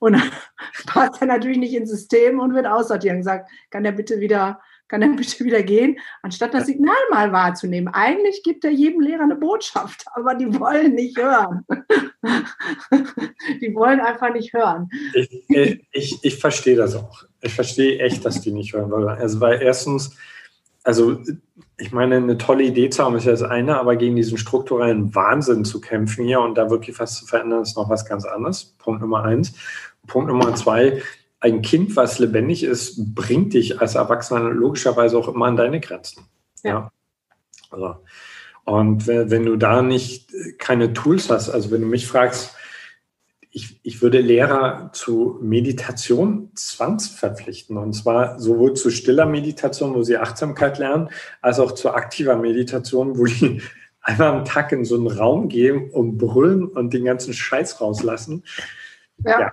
Und passt er natürlich nicht ins System und wird aussortiert und sagt, kann er bitte wieder kann er bitte wieder gehen, anstatt das Signal mal wahrzunehmen. Eigentlich gibt er jedem Lehrer eine Botschaft, aber die wollen nicht hören. die wollen einfach nicht hören. Ich, ich, ich verstehe das auch. Ich verstehe echt, dass die nicht hören wollen. Also, weil erstens, also ich meine, eine tolle Idee zu haben ist ja das eine, aber gegen diesen strukturellen Wahnsinn zu kämpfen hier und da wirklich was zu verändern, ist noch was ganz anderes. Punkt Nummer eins. Punkt Nummer zwei, ein Kind, was lebendig ist, bringt dich als Erwachsener logischerweise auch immer an deine Grenzen. Ja. ja. Also, und wenn, du da nicht keine Tools hast, also wenn du mich fragst, ich, ich würde Lehrer zu Meditation zwangsverpflichten. Und zwar sowohl zu stiller Meditation, wo sie Achtsamkeit lernen, als auch zu aktiver Meditation, wo die einmal am Tag in so einen Raum gehen und brüllen und den ganzen Scheiß rauslassen. Ja. ja.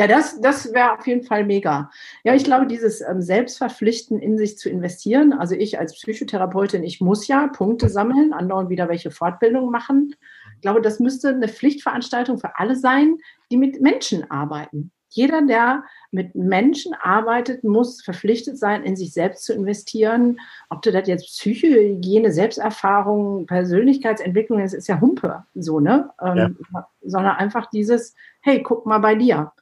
Ja, das, das wäre auf jeden Fall mega. Ja, ich glaube, dieses ähm, Selbstverpflichten in sich zu investieren, also ich als Psychotherapeutin, ich muss ja Punkte sammeln, andauernd wieder welche Fortbildungen machen. Ich glaube, das müsste eine Pflichtveranstaltung für alle sein, die mit Menschen arbeiten. Jeder, der mit Menschen arbeitet, muss verpflichtet sein, in sich selbst zu investieren. Ob du das jetzt Psychohygiene, Selbsterfahrung, Persönlichkeitsentwicklung ist, ist ja Humpe, so, ne? Ähm, ja. Sondern einfach dieses, hey, guck mal bei dir.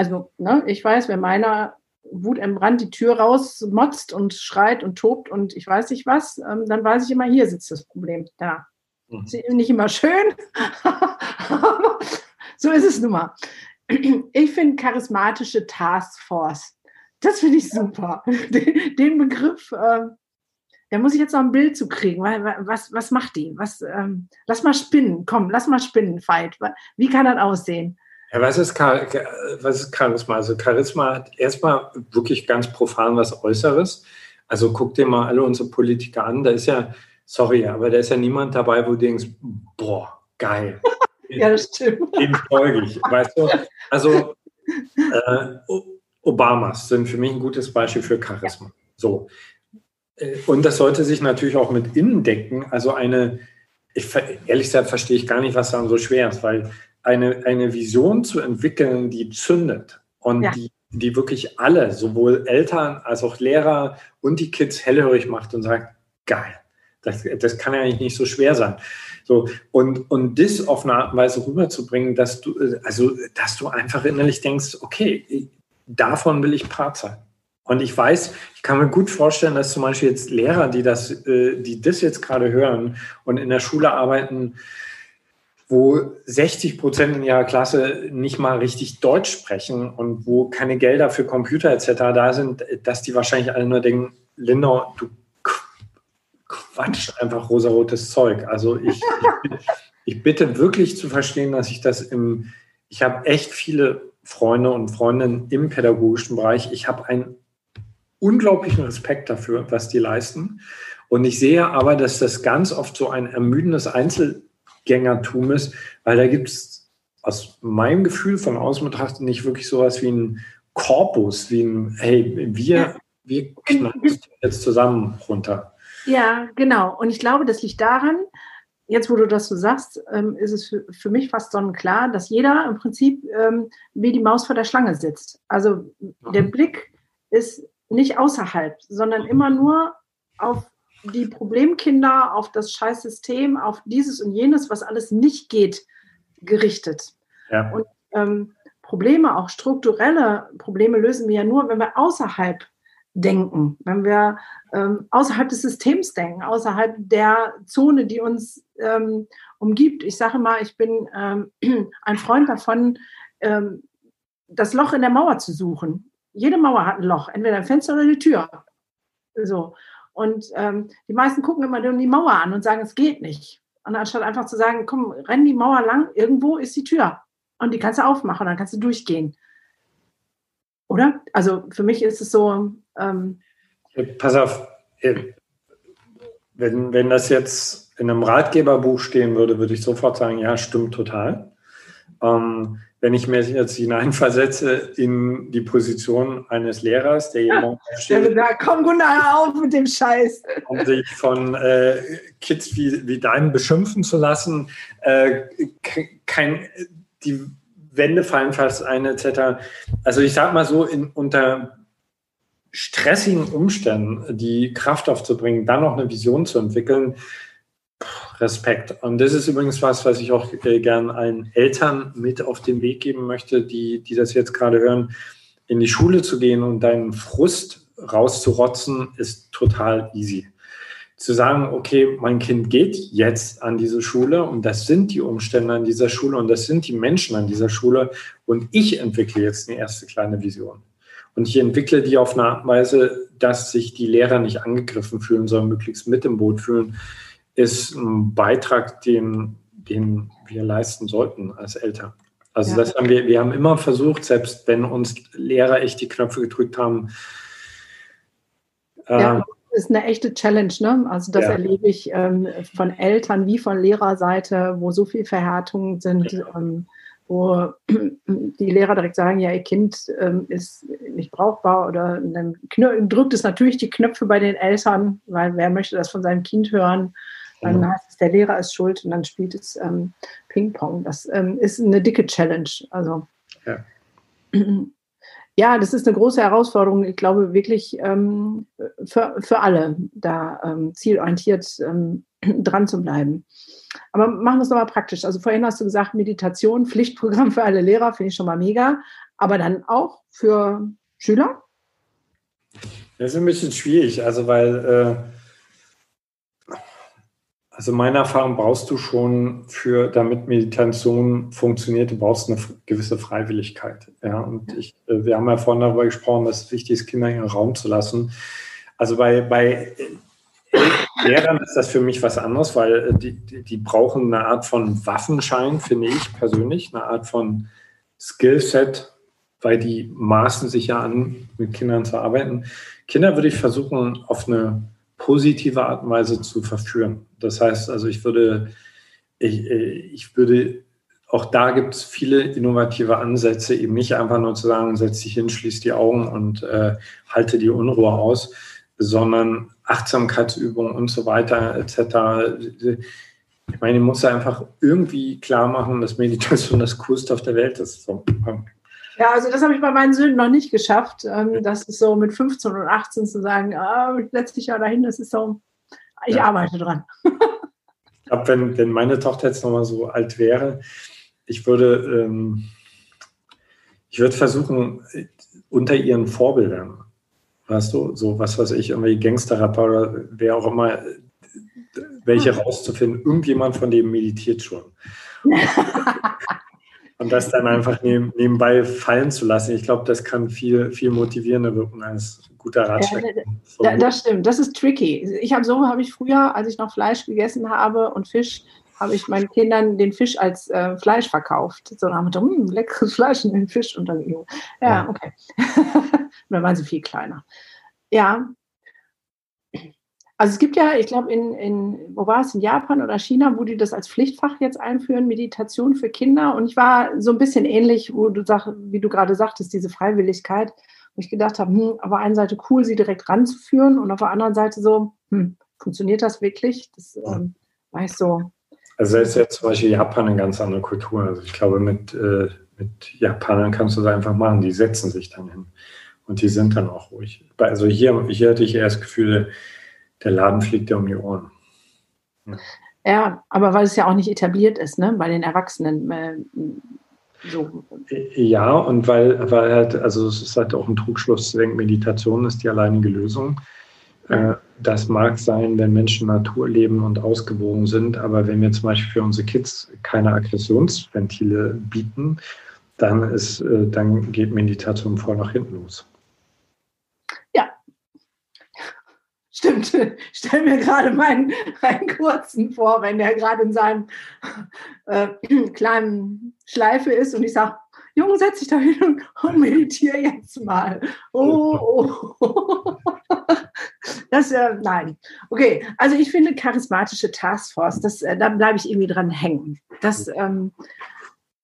Also, ne, ich weiß, wenn meiner Wut im Brand die Tür rausmotzt und schreit und tobt und ich weiß nicht was, ähm, dann weiß ich immer, hier sitzt das Problem. Da. Mhm. Ist nicht immer schön, aber so ist es nun mal. Ich finde charismatische Taskforce. Das finde ich super. Den, den Begriff, äh, da muss ich jetzt noch ein Bild zu kriegen. Was, was macht die? Was, ähm, lass mal spinnen. Komm, lass mal spinnen, Fight. Wie kann das aussehen? Ja, was ist, was ist Charisma? Also Charisma hat erstmal wirklich ganz profan was Äußeres. Also guck dir mal alle unsere Politiker an. Da ist ja, sorry, aber da ist ja niemand dabei, wo du denkst, boah, geil. ja, das stimmt. Den folge ich, weißt du? Also äh, Obamas sind für mich ein gutes Beispiel für Charisma. So. Äh, und das sollte sich natürlich auch mit innen decken. Also eine, ich, ehrlich gesagt verstehe ich gar nicht, was daran so schwer ist, weil eine, eine Vision zu entwickeln, die zündet und ja. die, die wirklich alle, sowohl Eltern als auch Lehrer und die Kids hellhörig macht und sagt, geil, das, das kann ja eigentlich nicht so schwer sein. So, und, und das auf eine Art und Weise rüberzubringen, dass du, also, dass du einfach innerlich denkst, okay, davon will ich Part sein. Und ich weiß, ich kann mir gut vorstellen, dass zum Beispiel jetzt Lehrer, die das, äh, die das jetzt gerade hören und in der Schule arbeiten, wo 60 Prozent in ihrer Klasse nicht mal richtig Deutsch sprechen und wo keine Gelder für Computer etc. da sind, dass die wahrscheinlich alle nur denken, Linda, du quatscht einfach rosarotes Zeug. Also ich, ich, ich bitte wirklich zu verstehen, dass ich das im, ich habe echt viele Freunde und Freundinnen im pädagogischen Bereich. Ich habe einen unglaublichen Respekt dafür, was die leisten. Und ich sehe aber, dass das ganz oft so ein ermüdendes Einzel Gängertum ist, weil da gibt es aus meinem Gefühl von außen betrachtet nicht wirklich sowas wie ein Korpus, wie ein, hey, wir, ja. wir knallen jetzt zusammen runter. Ja, genau. Und ich glaube, das liegt daran, jetzt wo du das so sagst, ähm, ist es für, mich fast sonnenklar, dass jeder im Prinzip ähm, wie die Maus vor der Schlange sitzt. Also mhm. der Blick ist nicht außerhalb, sondern immer nur auf die Problemkinder, auf das Scheißsystem, auf dieses und jenes, was alles nicht geht, gerichtet. Ja. Und ähm, Probleme, auch strukturelle Probleme, lösen wir ja nur, wenn wir außerhalb denken, wenn wir ähm, außerhalb des Systems denken, außerhalb der Zone, die uns ähm, umgibt. Ich sage mal, ich bin ähm, ein Freund davon, ähm, das Loch in der Mauer zu suchen. Jede Mauer hat ein Loch, entweder ein Fenster oder eine Tür. So. Und ähm, die meisten gucken immer die Mauer an und sagen, es geht nicht. Und anstatt einfach zu sagen, komm, renn die Mauer lang, irgendwo ist die Tür. Und die kannst du aufmachen, dann kannst du durchgehen. Oder? Also für mich ist es so. Ähm, Pass auf, äh, wenn, wenn das jetzt in einem Ratgeberbuch stehen würde, würde ich sofort sagen, ja, stimmt total. Ähm, wenn ich mir jetzt hineinversetze in die Position eines Lehrers, der jemand steht, ja, komm Gunnar auf mit dem Scheiß, um sich von äh, Kids wie, wie deinen beschimpfen zu lassen, äh, kein, die Wände fallen fast ein, etc. Also ich sage mal so, in, unter stressigen Umständen die Kraft aufzubringen, dann noch eine Vision zu entwickeln, Respekt. Und das ist übrigens was, was ich auch äh, gern allen Eltern mit auf den Weg geben möchte, die, die das jetzt gerade hören. In die Schule zu gehen und deinen Frust rauszurotzen, ist total easy. Zu sagen, okay, mein Kind geht jetzt an diese Schule und das sind die Umstände an dieser Schule und das sind die Menschen an dieser Schule und ich entwickle jetzt eine erste kleine Vision. Und ich entwickle die auf eine Art und Weise, dass sich die Lehrer nicht angegriffen fühlen, sondern möglichst mit im Boot fühlen ist ein Beitrag, den, den wir leisten sollten als Eltern. Also ja. das haben wir, wir haben immer versucht, selbst wenn uns Lehrer echt die Knöpfe gedrückt haben. Ja, äh, das ist eine echte Challenge, ne? Also das ja. erlebe ich ähm, von Eltern wie von Lehrerseite, wo so viel Verhärtungen sind, ja. ähm, wo die Lehrer direkt sagen, ja, ihr Kind ähm, ist nicht brauchbar oder dann drückt es natürlich die Knöpfe bei den Eltern, weil wer möchte das von seinem Kind hören? Dann heißt es, der Lehrer ist schuld und dann spielt es ähm, Ping-Pong. Das ähm, ist eine dicke Challenge. Also ja. ja. das ist eine große Herausforderung. Ich glaube wirklich ähm, für, für alle, da ähm, zielorientiert ähm, dran zu bleiben. Aber machen wir es nochmal praktisch. Also vorhin hast du gesagt, Meditation, Pflichtprogramm für alle Lehrer, finde ich schon mal mega. Aber dann auch für Schüler? Das ist ein bisschen schwierig, also weil äh also meine Erfahrung brauchst du schon für, damit Meditation funktioniert, du brauchst eine gewisse Freiwilligkeit. Ja, und ich, äh, wir haben ja vorhin darüber gesprochen, dass es wichtig ist, Kinder ihren Raum zu lassen. Also bei, bei Lehrern ist das für mich was anderes, weil äh, die, die, die brauchen eine Art von Waffenschein, finde ich persönlich, eine Art von Skillset, weil die maßen sich ja an, mit Kindern zu arbeiten. Kinder würde ich versuchen, auf eine positive Art und Weise zu verführen. Das heißt, also ich würde, ich, ich würde, auch da gibt es viele innovative Ansätze, eben nicht einfach nur zu sagen, setz dich hin, schließ die Augen und äh, halte die Unruhe aus, sondern Achtsamkeitsübungen und so weiter etc. Ich meine, ich muss einfach irgendwie klar machen, dass Meditation das Coolste auf der Welt ist. So. Ja, also das habe ich bei meinen Söhnen noch nicht geschafft. Ähm, das ist so mit 15 und 18 zu sagen, ah, letztlich ja dahin, das ist so, ich ja. arbeite dran. ich glaube, wenn, wenn meine Tochter jetzt nochmal so alt wäre, ich würde, ähm, ich würde versuchen, unter ihren Vorbildern, weißt du, so was weiß ich, irgendwie Gangsterrapper oder wer auch immer, welche hm. rauszufinden, irgendjemand von dem meditiert schon. Und das dann einfach neben, nebenbei fallen zu lassen, ich glaube, das kann viel, viel motivierender wirken als guter Ratschlag. Ja, das stimmt, das ist tricky. Ich habe so, habe ich früher, als ich noch Fleisch gegessen habe und Fisch, habe ich meinen Kindern den Fisch als äh, Fleisch verkauft. So haben wir hm, leckeres Fleisch und den Fisch und dann, ja, ja. okay. dann waren sie viel kleiner. Ja. Also es gibt ja, ich glaube, in, in, wo war es, in Japan oder China, wo die das als Pflichtfach jetzt einführen, Meditation für Kinder. Und ich war so ein bisschen ähnlich, wo du sag, wie du gerade sagtest, diese Freiwilligkeit, wo ich gedacht habe, hm, auf der einen Seite cool, sie direkt ranzuführen und auf der anderen Seite so, hm, funktioniert das wirklich? Das ähm, war ich so. Also ist ja zum Beispiel Japan eine ganz andere Kultur. Also ich glaube, mit, äh, mit Japanern kannst du das einfach machen, die setzen sich dann hin. Und die sind dann auch ruhig. Also hier, hier hatte ich eher das Gefühl, der Laden fliegt ja um die Ohren. Ja. ja, aber weil es ja auch nicht etabliert ist, ne, bei den Erwachsenen. Äh, so. Ja, und weil, weil halt, also es ist halt auch ein Trugschluss zu denken, Meditation ist die alleinige Lösung. Äh, das mag sein, wenn Menschen Natur leben und ausgewogen sind, aber wenn wir zum Beispiel für unsere Kids keine Aggressionsventile bieten, dann, ist, äh, dann geht Meditation voll nach hinten los. Stimmt, stell mir gerade meinen, meinen kurzen vor, wenn der gerade in seinem äh, kleinen Schleife ist und ich sage, Junge, setz dich da hin und meditiere jetzt mal. Oh, oh. Das, äh, nein. Okay, also ich finde charismatische Taskforce, das, äh, da bleibe ich irgendwie dran hängen. Das, ähm,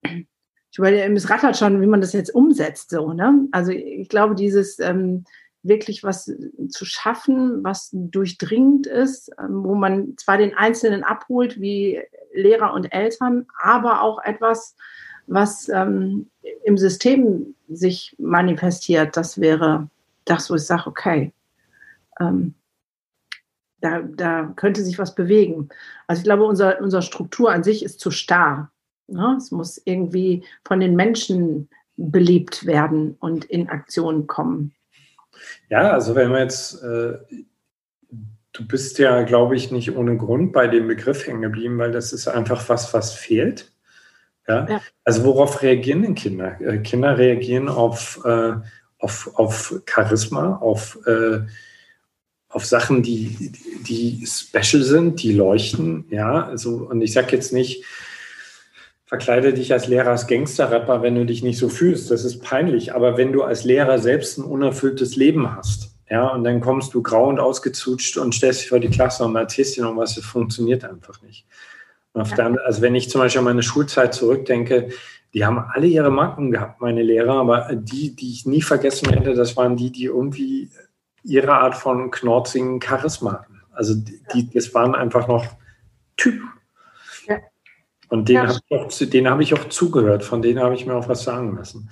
ich überlege, es rattert schon, wie man das jetzt umsetzt, so, ne? Also ich glaube, dieses, ähm, wirklich was zu schaffen, was durchdringend ist, ähm, wo man zwar den Einzelnen abholt, wie Lehrer und Eltern, aber auch etwas, was ähm, im System sich manifestiert. Das wäre das, wo ich sage, okay, ähm, da, da könnte sich was bewegen. Also ich glaube, unser, unsere Struktur an sich ist zu starr. Ne? Es muss irgendwie von den Menschen belebt werden und in Aktion kommen. Ja, also wenn wir jetzt, äh, du bist ja, glaube ich, nicht ohne Grund bei dem Begriff hängen geblieben, weil das ist einfach was, was fehlt. Ja? ja. Also worauf reagieren denn Kinder? Äh, Kinder reagieren auf, äh, auf, auf Charisma, auf, äh, auf Sachen, die, die special sind, die leuchten. Ja, also, und ich sage jetzt nicht, verkleide dich als Lehrer als Gangsterrapper, wenn du dich nicht so fühlst. Das ist peinlich. Aber wenn du als Lehrer selbst ein unerfülltes Leben hast, ja, und dann kommst du grau und ausgezutscht und stellst dich vor die Klasse und erzählst dir noch was, das funktioniert einfach nicht. Der, also wenn ich zum Beispiel an meine Schulzeit zurückdenke, die haben alle ihre Macken gehabt, meine Lehrer, aber die, die ich nie vergessen werde, das waren die, die irgendwie ihre Art von knorzigen Charisma hatten. Also die, das waren einfach noch Typen. Und denen ja. habe ich, auch, hab ich auch zugehört, von denen habe ich mir auch was sagen lassen.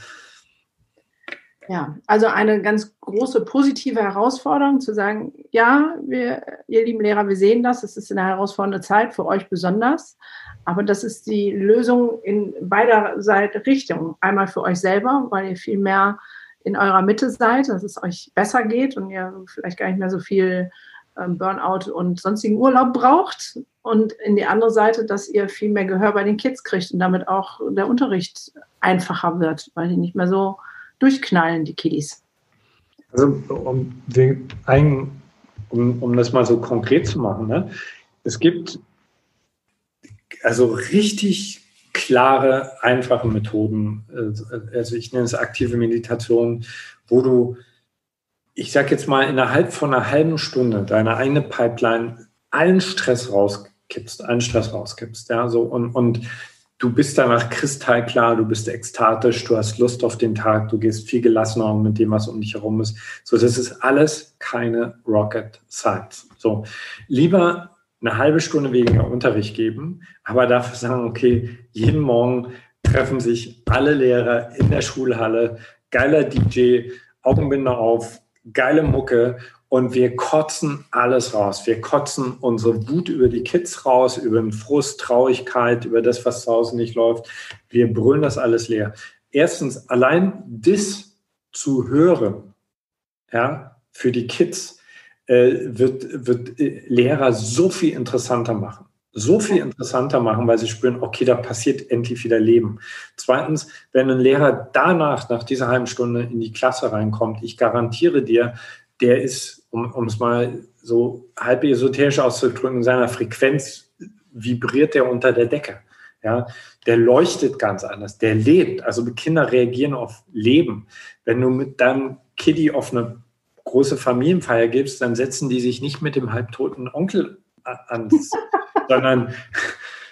Ja, also eine ganz große positive Herausforderung zu sagen, ja, wir, ihr lieben Lehrer, wir sehen das, es ist eine herausfordernde Zeit, für euch besonders, aber das ist die Lösung in beider Seite Richtung. Einmal für euch selber, weil ihr viel mehr in eurer Mitte seid, dass es euch besser geht und ihr vielleicht gar nicht mehr so viel Burnout und sonstigen Urlaub braucht und in die andere Seite, dass ihr viel mehr Gehör bei den Kids kriegt und damit auch der Unterricht einfacher wird, weil die nicht mehr so durchknallen, die Kiddies. Also um, den, ein, um, um das mal so konkret zu machen, ne? es gibt also richtig klare, einfache Methoden. Äh, also ich nenne es aktive Meditation, wo du ich sage jetzt mal, innerhalb von einer halben Stunde deine eigene Pipeline allen Stress rauskippst, allen Stress rauskippst, ja, so und, und du bist danach kristallklar, du bist ekstatisch, du hast Lust auf den Tag, du gehst viel gelassener mit dem, was um dich herum ist. So, das ist alles keine Rocket Science. So, lieber eine halbe Stunde weniger Unterricht geben, aber dafür sagen, okay, jeden Morgen treffen sich alle Lehrer in der Schulhalle, geiler DJ, Augenbinder auf, geile Mucke und wir kotzen alles raus. Wir kotzen unsere Wut über die Kids raus, über den Frust, Traurigkeit, über das, was draußen nicht läuft. Wir brüllen das alles leer. Erstens, allein das zu hören, ja, für die Kids äh, wird, wird äh, Lehrer so viel interessanter machen so viel interessanter machen, weil sie spüren, okay, da passiert endlich wieder Leben. Zweitens, wenn ein Lehrer danach, nach dieser halben Stunde in die Klasse reinkommt, ich garantiere dir, der ist, um, es mal so halb esoterisch auszudrücken, in seiner Frequenz vibriert der unter der Decke. Ja, der leuchtet ganz anders, der lebt. Also Kinder reagieren auf Leben. Wenn du mit deinem Kiddie auf eine große Familienfeier gibst, dann setzen die sich nicht mit dem halbtoten Onkel an, sondern,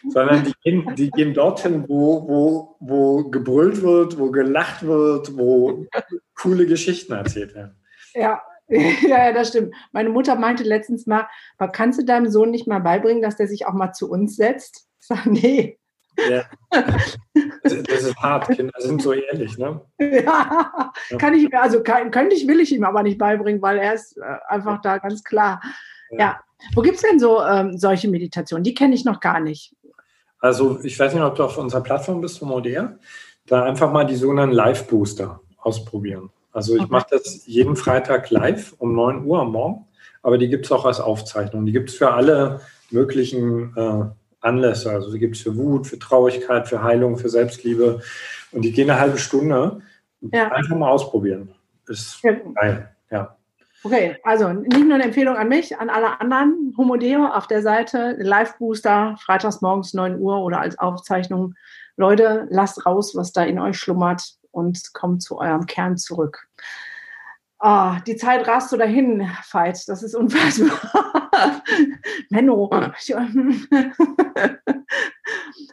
sondern die, gehen, die gehen dorthin, wo, wo, wo gebrüllt wird, wo gelacht wird, wo coole Geschichten erzählt werden. Ja, ja, ja, das stimmt. Meine Mutter meinte letztens mal, aber kannst du deinem Sohn nicht mal beibringen, dass der sich auch mal zu uns setzt? Ich sage, nee. Ja. Das ist hart, Kinder sind so ehrlich, ne? Ja, kann ich, also kann, könnte ich, will ich ihm aber nicht beibringen, weil er ist äh, einfach da ganz klar. Ja. Wo gibt es denn so ähm, solche Meditationen? Die kenne ich noch gar nicht. Also, ich weiß nicht, ob du auf unserer Plattform bist, vom ODR. Da einfach mal die sogenannten Live-Booster ausprobieren. Also ich okay. mache das jeden Freitag live um 9 Uhr am Morgen, aber die gibt es auch als Aufzeichnung. Die gibt es für alle möglichen äh, Anlässe. Also die gibt es für Wut, für Traurigkeit, für Heilung, für Selbstliebe. Und die gehen eine halbe Stunde. Ja. Einfach mal ausprobieren. Ist geil, ja. Okay, also nicht nur eine Empfehlung an mich, an alle anderen. Homodeo auf der Seite, Live-Booster, freitags morgens 9 Uhr oder als Aufzeichnung. Leute, lasst raus, was da in euch schlummert und kommt zu eurem Kern zurück. Oh, die Zeit rast so dahin, Veit. Das ist unfassbar. Menno.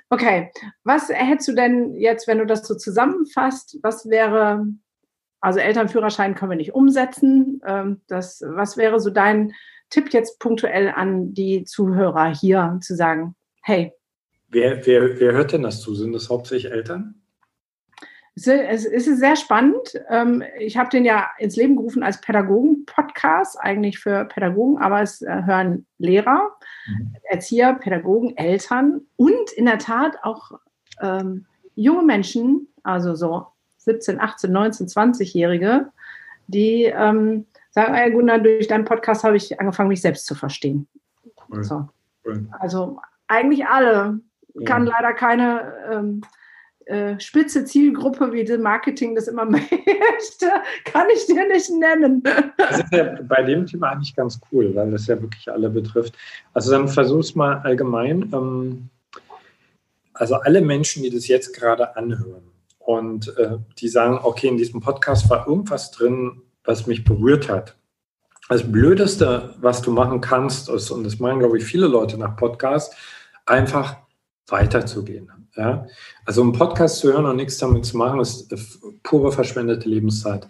okay, was hättest du denn jetzt, wenn du das so zusammenfasst, was wäre, also Elternführerschein können wir nicht umsetzen. Ähm, das, was wäre so dein Tipp jetzt punktuell an die Zuhörer hier zu sagen, hey. Wer, wer, wer hört denn das zu? Sind das hauptsächlich Eltern? Es ist sehr spannend. Ähm, ich habe den ja ins Leben gerufen als Pädagogen-Podcast, eigentlich für Pädagogen, aber es äh, hören Lehrer, mhm. Erzieher, Pädagogen, Eltern und in der Tat auch ähm, junge Menschen, also so 17, 18, 19, 20-Jährige, die ähm, sagen, hey Gunnar, durch deinen Podcast habe ich angefangen, mich selbst zu verstehen. Cool. So. Cool. Also eigentlich alle. Kann ja. leider keine ähm, äh, spitze Zielgruppe, wie das Marketing das immer möchte, kann ich dir nicht nennen. Das ist ja bei dem Thema eigentlich ganz cool, weil das ja wirklich alle betrifft. Also dann versuch's mal allgemein. Ähm, also alle Menschen, die das jetzt gerade anhören und äh, die sagen, okay, in diesem Podcast war irgendwas drin, was mich berührt hat. Das Blödeste, was du machen kannst, ist, und das meinen, glaube ich, viele Leute nach Podcast, einfach weiterzugehen. Ja? Also einen Podcast zu hören und nichts damit zu machen, ist pure verschwendete Lebenszeit.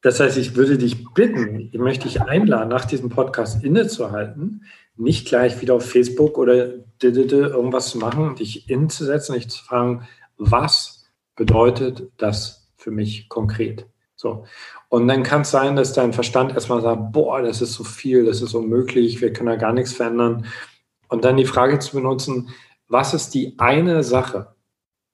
Das heißt, ich würde dich bitten, ich möchte dich einladen, nach diesem Podcast innezuhalten, nicht gleich wieder auf Facebook oder irgendwas zu machen, dich inzusetzen, dich zu fragen, was bedeutet das für mich konkret? So. Und dann kann es sein, dass dein Verstand erstmal sagt, boah, das ist so viel, das ist unmöglich, wir können da gar nichts verändern. Und dann die Frage zu benutzen, was ist die eine Sache,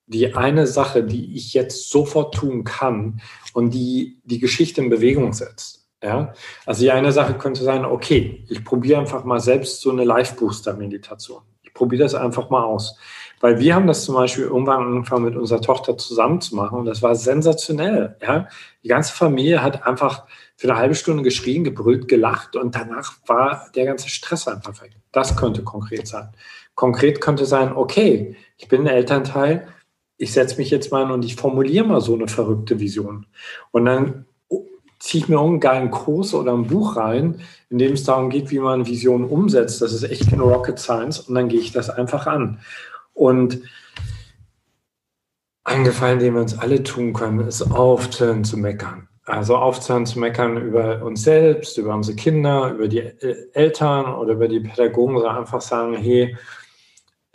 die eine Sache, die ich jetzt sofort tun kann und die die Geschichte in Bewegung setzt. Ja? Also die eine Sache könnte sein, okay, ich probiere einfach mal selbst so eine Live-Booster-Meditation. Ich probiere das einfach mal aus. Weil wir haben das zum Beispiel irgendwann angefangen mit unserer Tochter zusammen zu machen und das war sensationell. Ja? Die ganze Familie hat einfach für eine halbe Stunde geschrien, gebrüllt, gelacht und danach war der ganze Stress einfach weg. Das könnte konkret sein. Konkret könnte sein, okay, ich bin ein Elternteil, ich setze mich jetzt mal hin und ich formuliere mal so eine verrückte Vision. Und dann ziehe ich mir einen geilen Kurs oder ein Buch rein, in dem es darum geht, wie man Visionen umsetzt. Das ist echt keine Rocket Science und dann gehe ich das einfach an. Und ein Gefallen, den wir uns alle tun können, ist aufzuhören zu meckern. Also aufzuhören zu meckern über uns selbst, über unsere Kinder, über die Eltern oder über die Pädagogen, sondern einfach sagen, hey,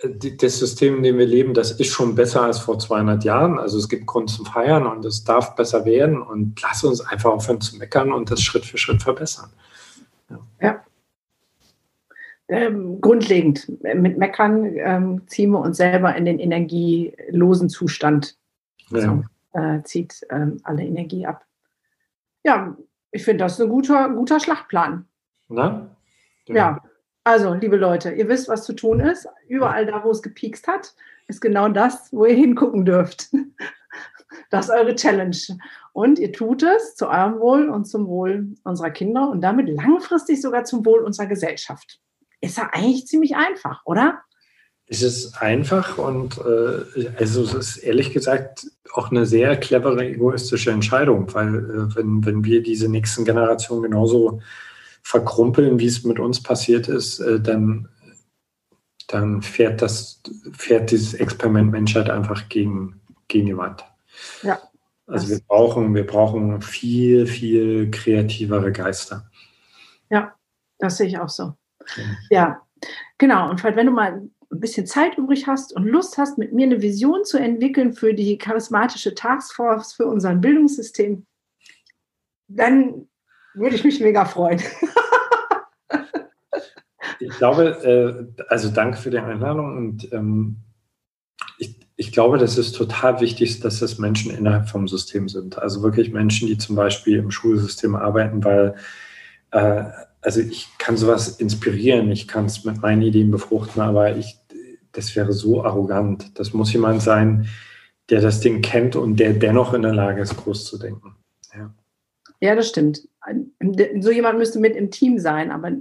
das System, in dem wir leben, das ist schon besser als vor 200 Jahren. Also es gibt Grund zum Feiern und es darf besser werden und lass uns einfach aufhören zu meckern und das Schritt für Schritt verbessern. Ja. ja. Ähm, grundlegend, mit Meckern ähm, ziehen wir uns selber in den energielosen Zustand. Ja. Also, äh, zieht ähm, alle Energie ab. Ja, ich finde das ein guter, guter Schlachtplan. Na? ja. ja. Also, liebe Leute, ihr wisst, was zu tun ist. Überall da, wo es gepiekst hat, ist genau das, wo ihr hingucken dürft. Das ist eure Challenge. Und ihr tut es zu eurem Wohl und zum Wohl unserer Kinder und damit langfristig sogar zum Wohl unserer Gesellschaft. Ist ja eigentlich ziemlich einfach, oder? es ist einfach und äh, also es ist ehrlich gesagt auch eine sehr clevere egoistische Entscheidung, weil äh, wenn, wenn wir diese nächsten Generationen genauso verkrumpeln, wie es mit uns passiert ist, äh, dann, dann fährt das, fährt dieses Experiment Menschheit einfach gegen, gegen die Wand. Ja. Also wir brauchen, wir brauchen viel, viel kreativere Geister. Ja, das sehe ich auch so. Ja, genau. Und wenn du mal ein bisschen Zeit übrig hast und Lust hast, mit mir eine Vision zu entwickeln für die charismatische Taskforce, für unser Bildungssystem, dann würde ich mich mega freuen. ich glaube, äh, also danke für die Einladung und ähm, ich, ich glaube, das ist total wichtig, dass das Menschen innerhalb vom System sind. Also wirklich Menschen, die zum Beispiel im Schulsystem arbeiten, weil äh, also ich kann sowas inspirieren, ich kann es mit meinen Ideen befruchten, aber ich, das wäre so arrogant. Das muss jemand sein, der das Ding kennt und der dennoch in der Lage ist, groß zu denken. Ja, ja das stimmt. So jemand müsste mit im Team sein, aber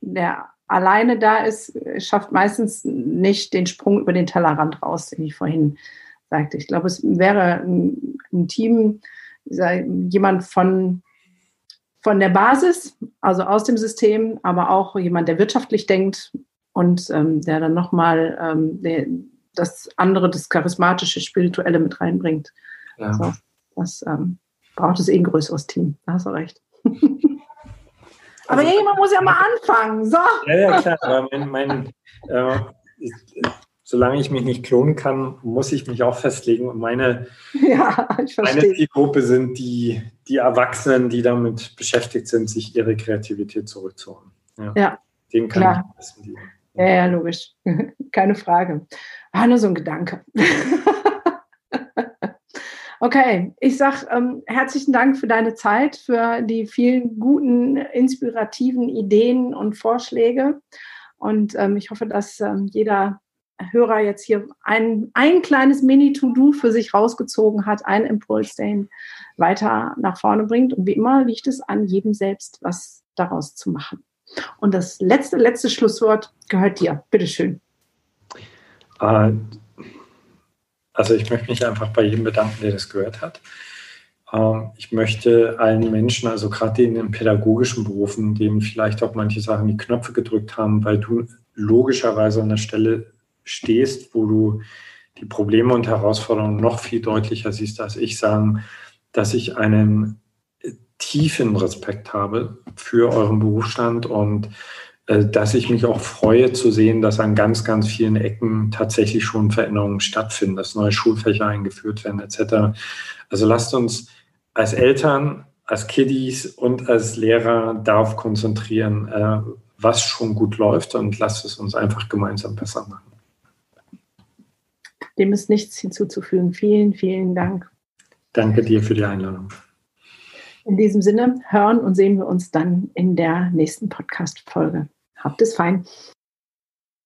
der alleine da ist, schafft meistens nicht den Sprung über den Tellerrand raus, den ich vorhin sagte. Ich glaube, es wäre ein, ein Team, jemand von, von der Basis, also aus dem System, aber auch jemand, der wirtschaftlich denkt, und ähm, der dann nochmal ähm, das andere, das charismatische, spirituelle mit reinbringt. Ja. So, das ähm, braucht es eh ein größeres Team. Da hast du recht. aber also, jemand muss ja mal anfangen. So. Ja, ja, klar. Aber mein, mein äh, solange ich mich nicht klonen kann, muss ich mich auch festlegen. Und meine, ja, meine Zielgruppe sind die, die Erwachsenen, die damit beschäftigt sind, sich ihre Kreativität zurückzuholen. Ja. ja. Den kann klar. ich besten ja, ja, logisch. Keine Frage. War nur so ein Gedanke. okay, ich sage ähm, herzlichen Dank für deine Zeit, für die vielen guten, inspirativen Ideen und Vorschläge. Und ähm, ich hoffe, dass ähm, jeder Hörer jetzt hier ein, ein kleines Mini-To-Do für sich rausgezogen hat, einen Impuls, der ihn weiter nach vorne bringt. Und wie immer liegt es an jedem selbst, was daraus zu machen. Und das letzte, letzte Schlusswort gehört dir. Bitteschön. Äh, also ich möchte mich einfach bei jedem bedanken, der das gehört hat. Ähm, ich möchte allen Menschen, also gerade in den pädagogischen Berufen, denen vielleicht auch manche Sachen die Knöpfe gedrückt haben, weil du logischerweise an der Stelle stehst, wo du die Probleme und Herausforderungen noch viel deutlicher siehst als ich, sagen, dass ich einen tiefen Respekt habe für euren Berufsstand und äh, dass ich mich auch freue zu sehen, dass an ganz, ganz vielen Ecken tatsächlich schon Veränderungen stattfinden, dass neue Schulfächer eingeführt werden etc. Also lasst uns als Eltern, als Kiddies und als Lehrer darauf konzentrieren, äh, was schon gut läuft und lasst es uns einfach gemeinsam besser machen. Dem ist nichts hinzuzufügen. Vielen, vielen Dank. Danke dir für die Einladung. In diesem Sinne hören und sehen wir uns dann in der nächsten Podcast-Folge. Habt es fein.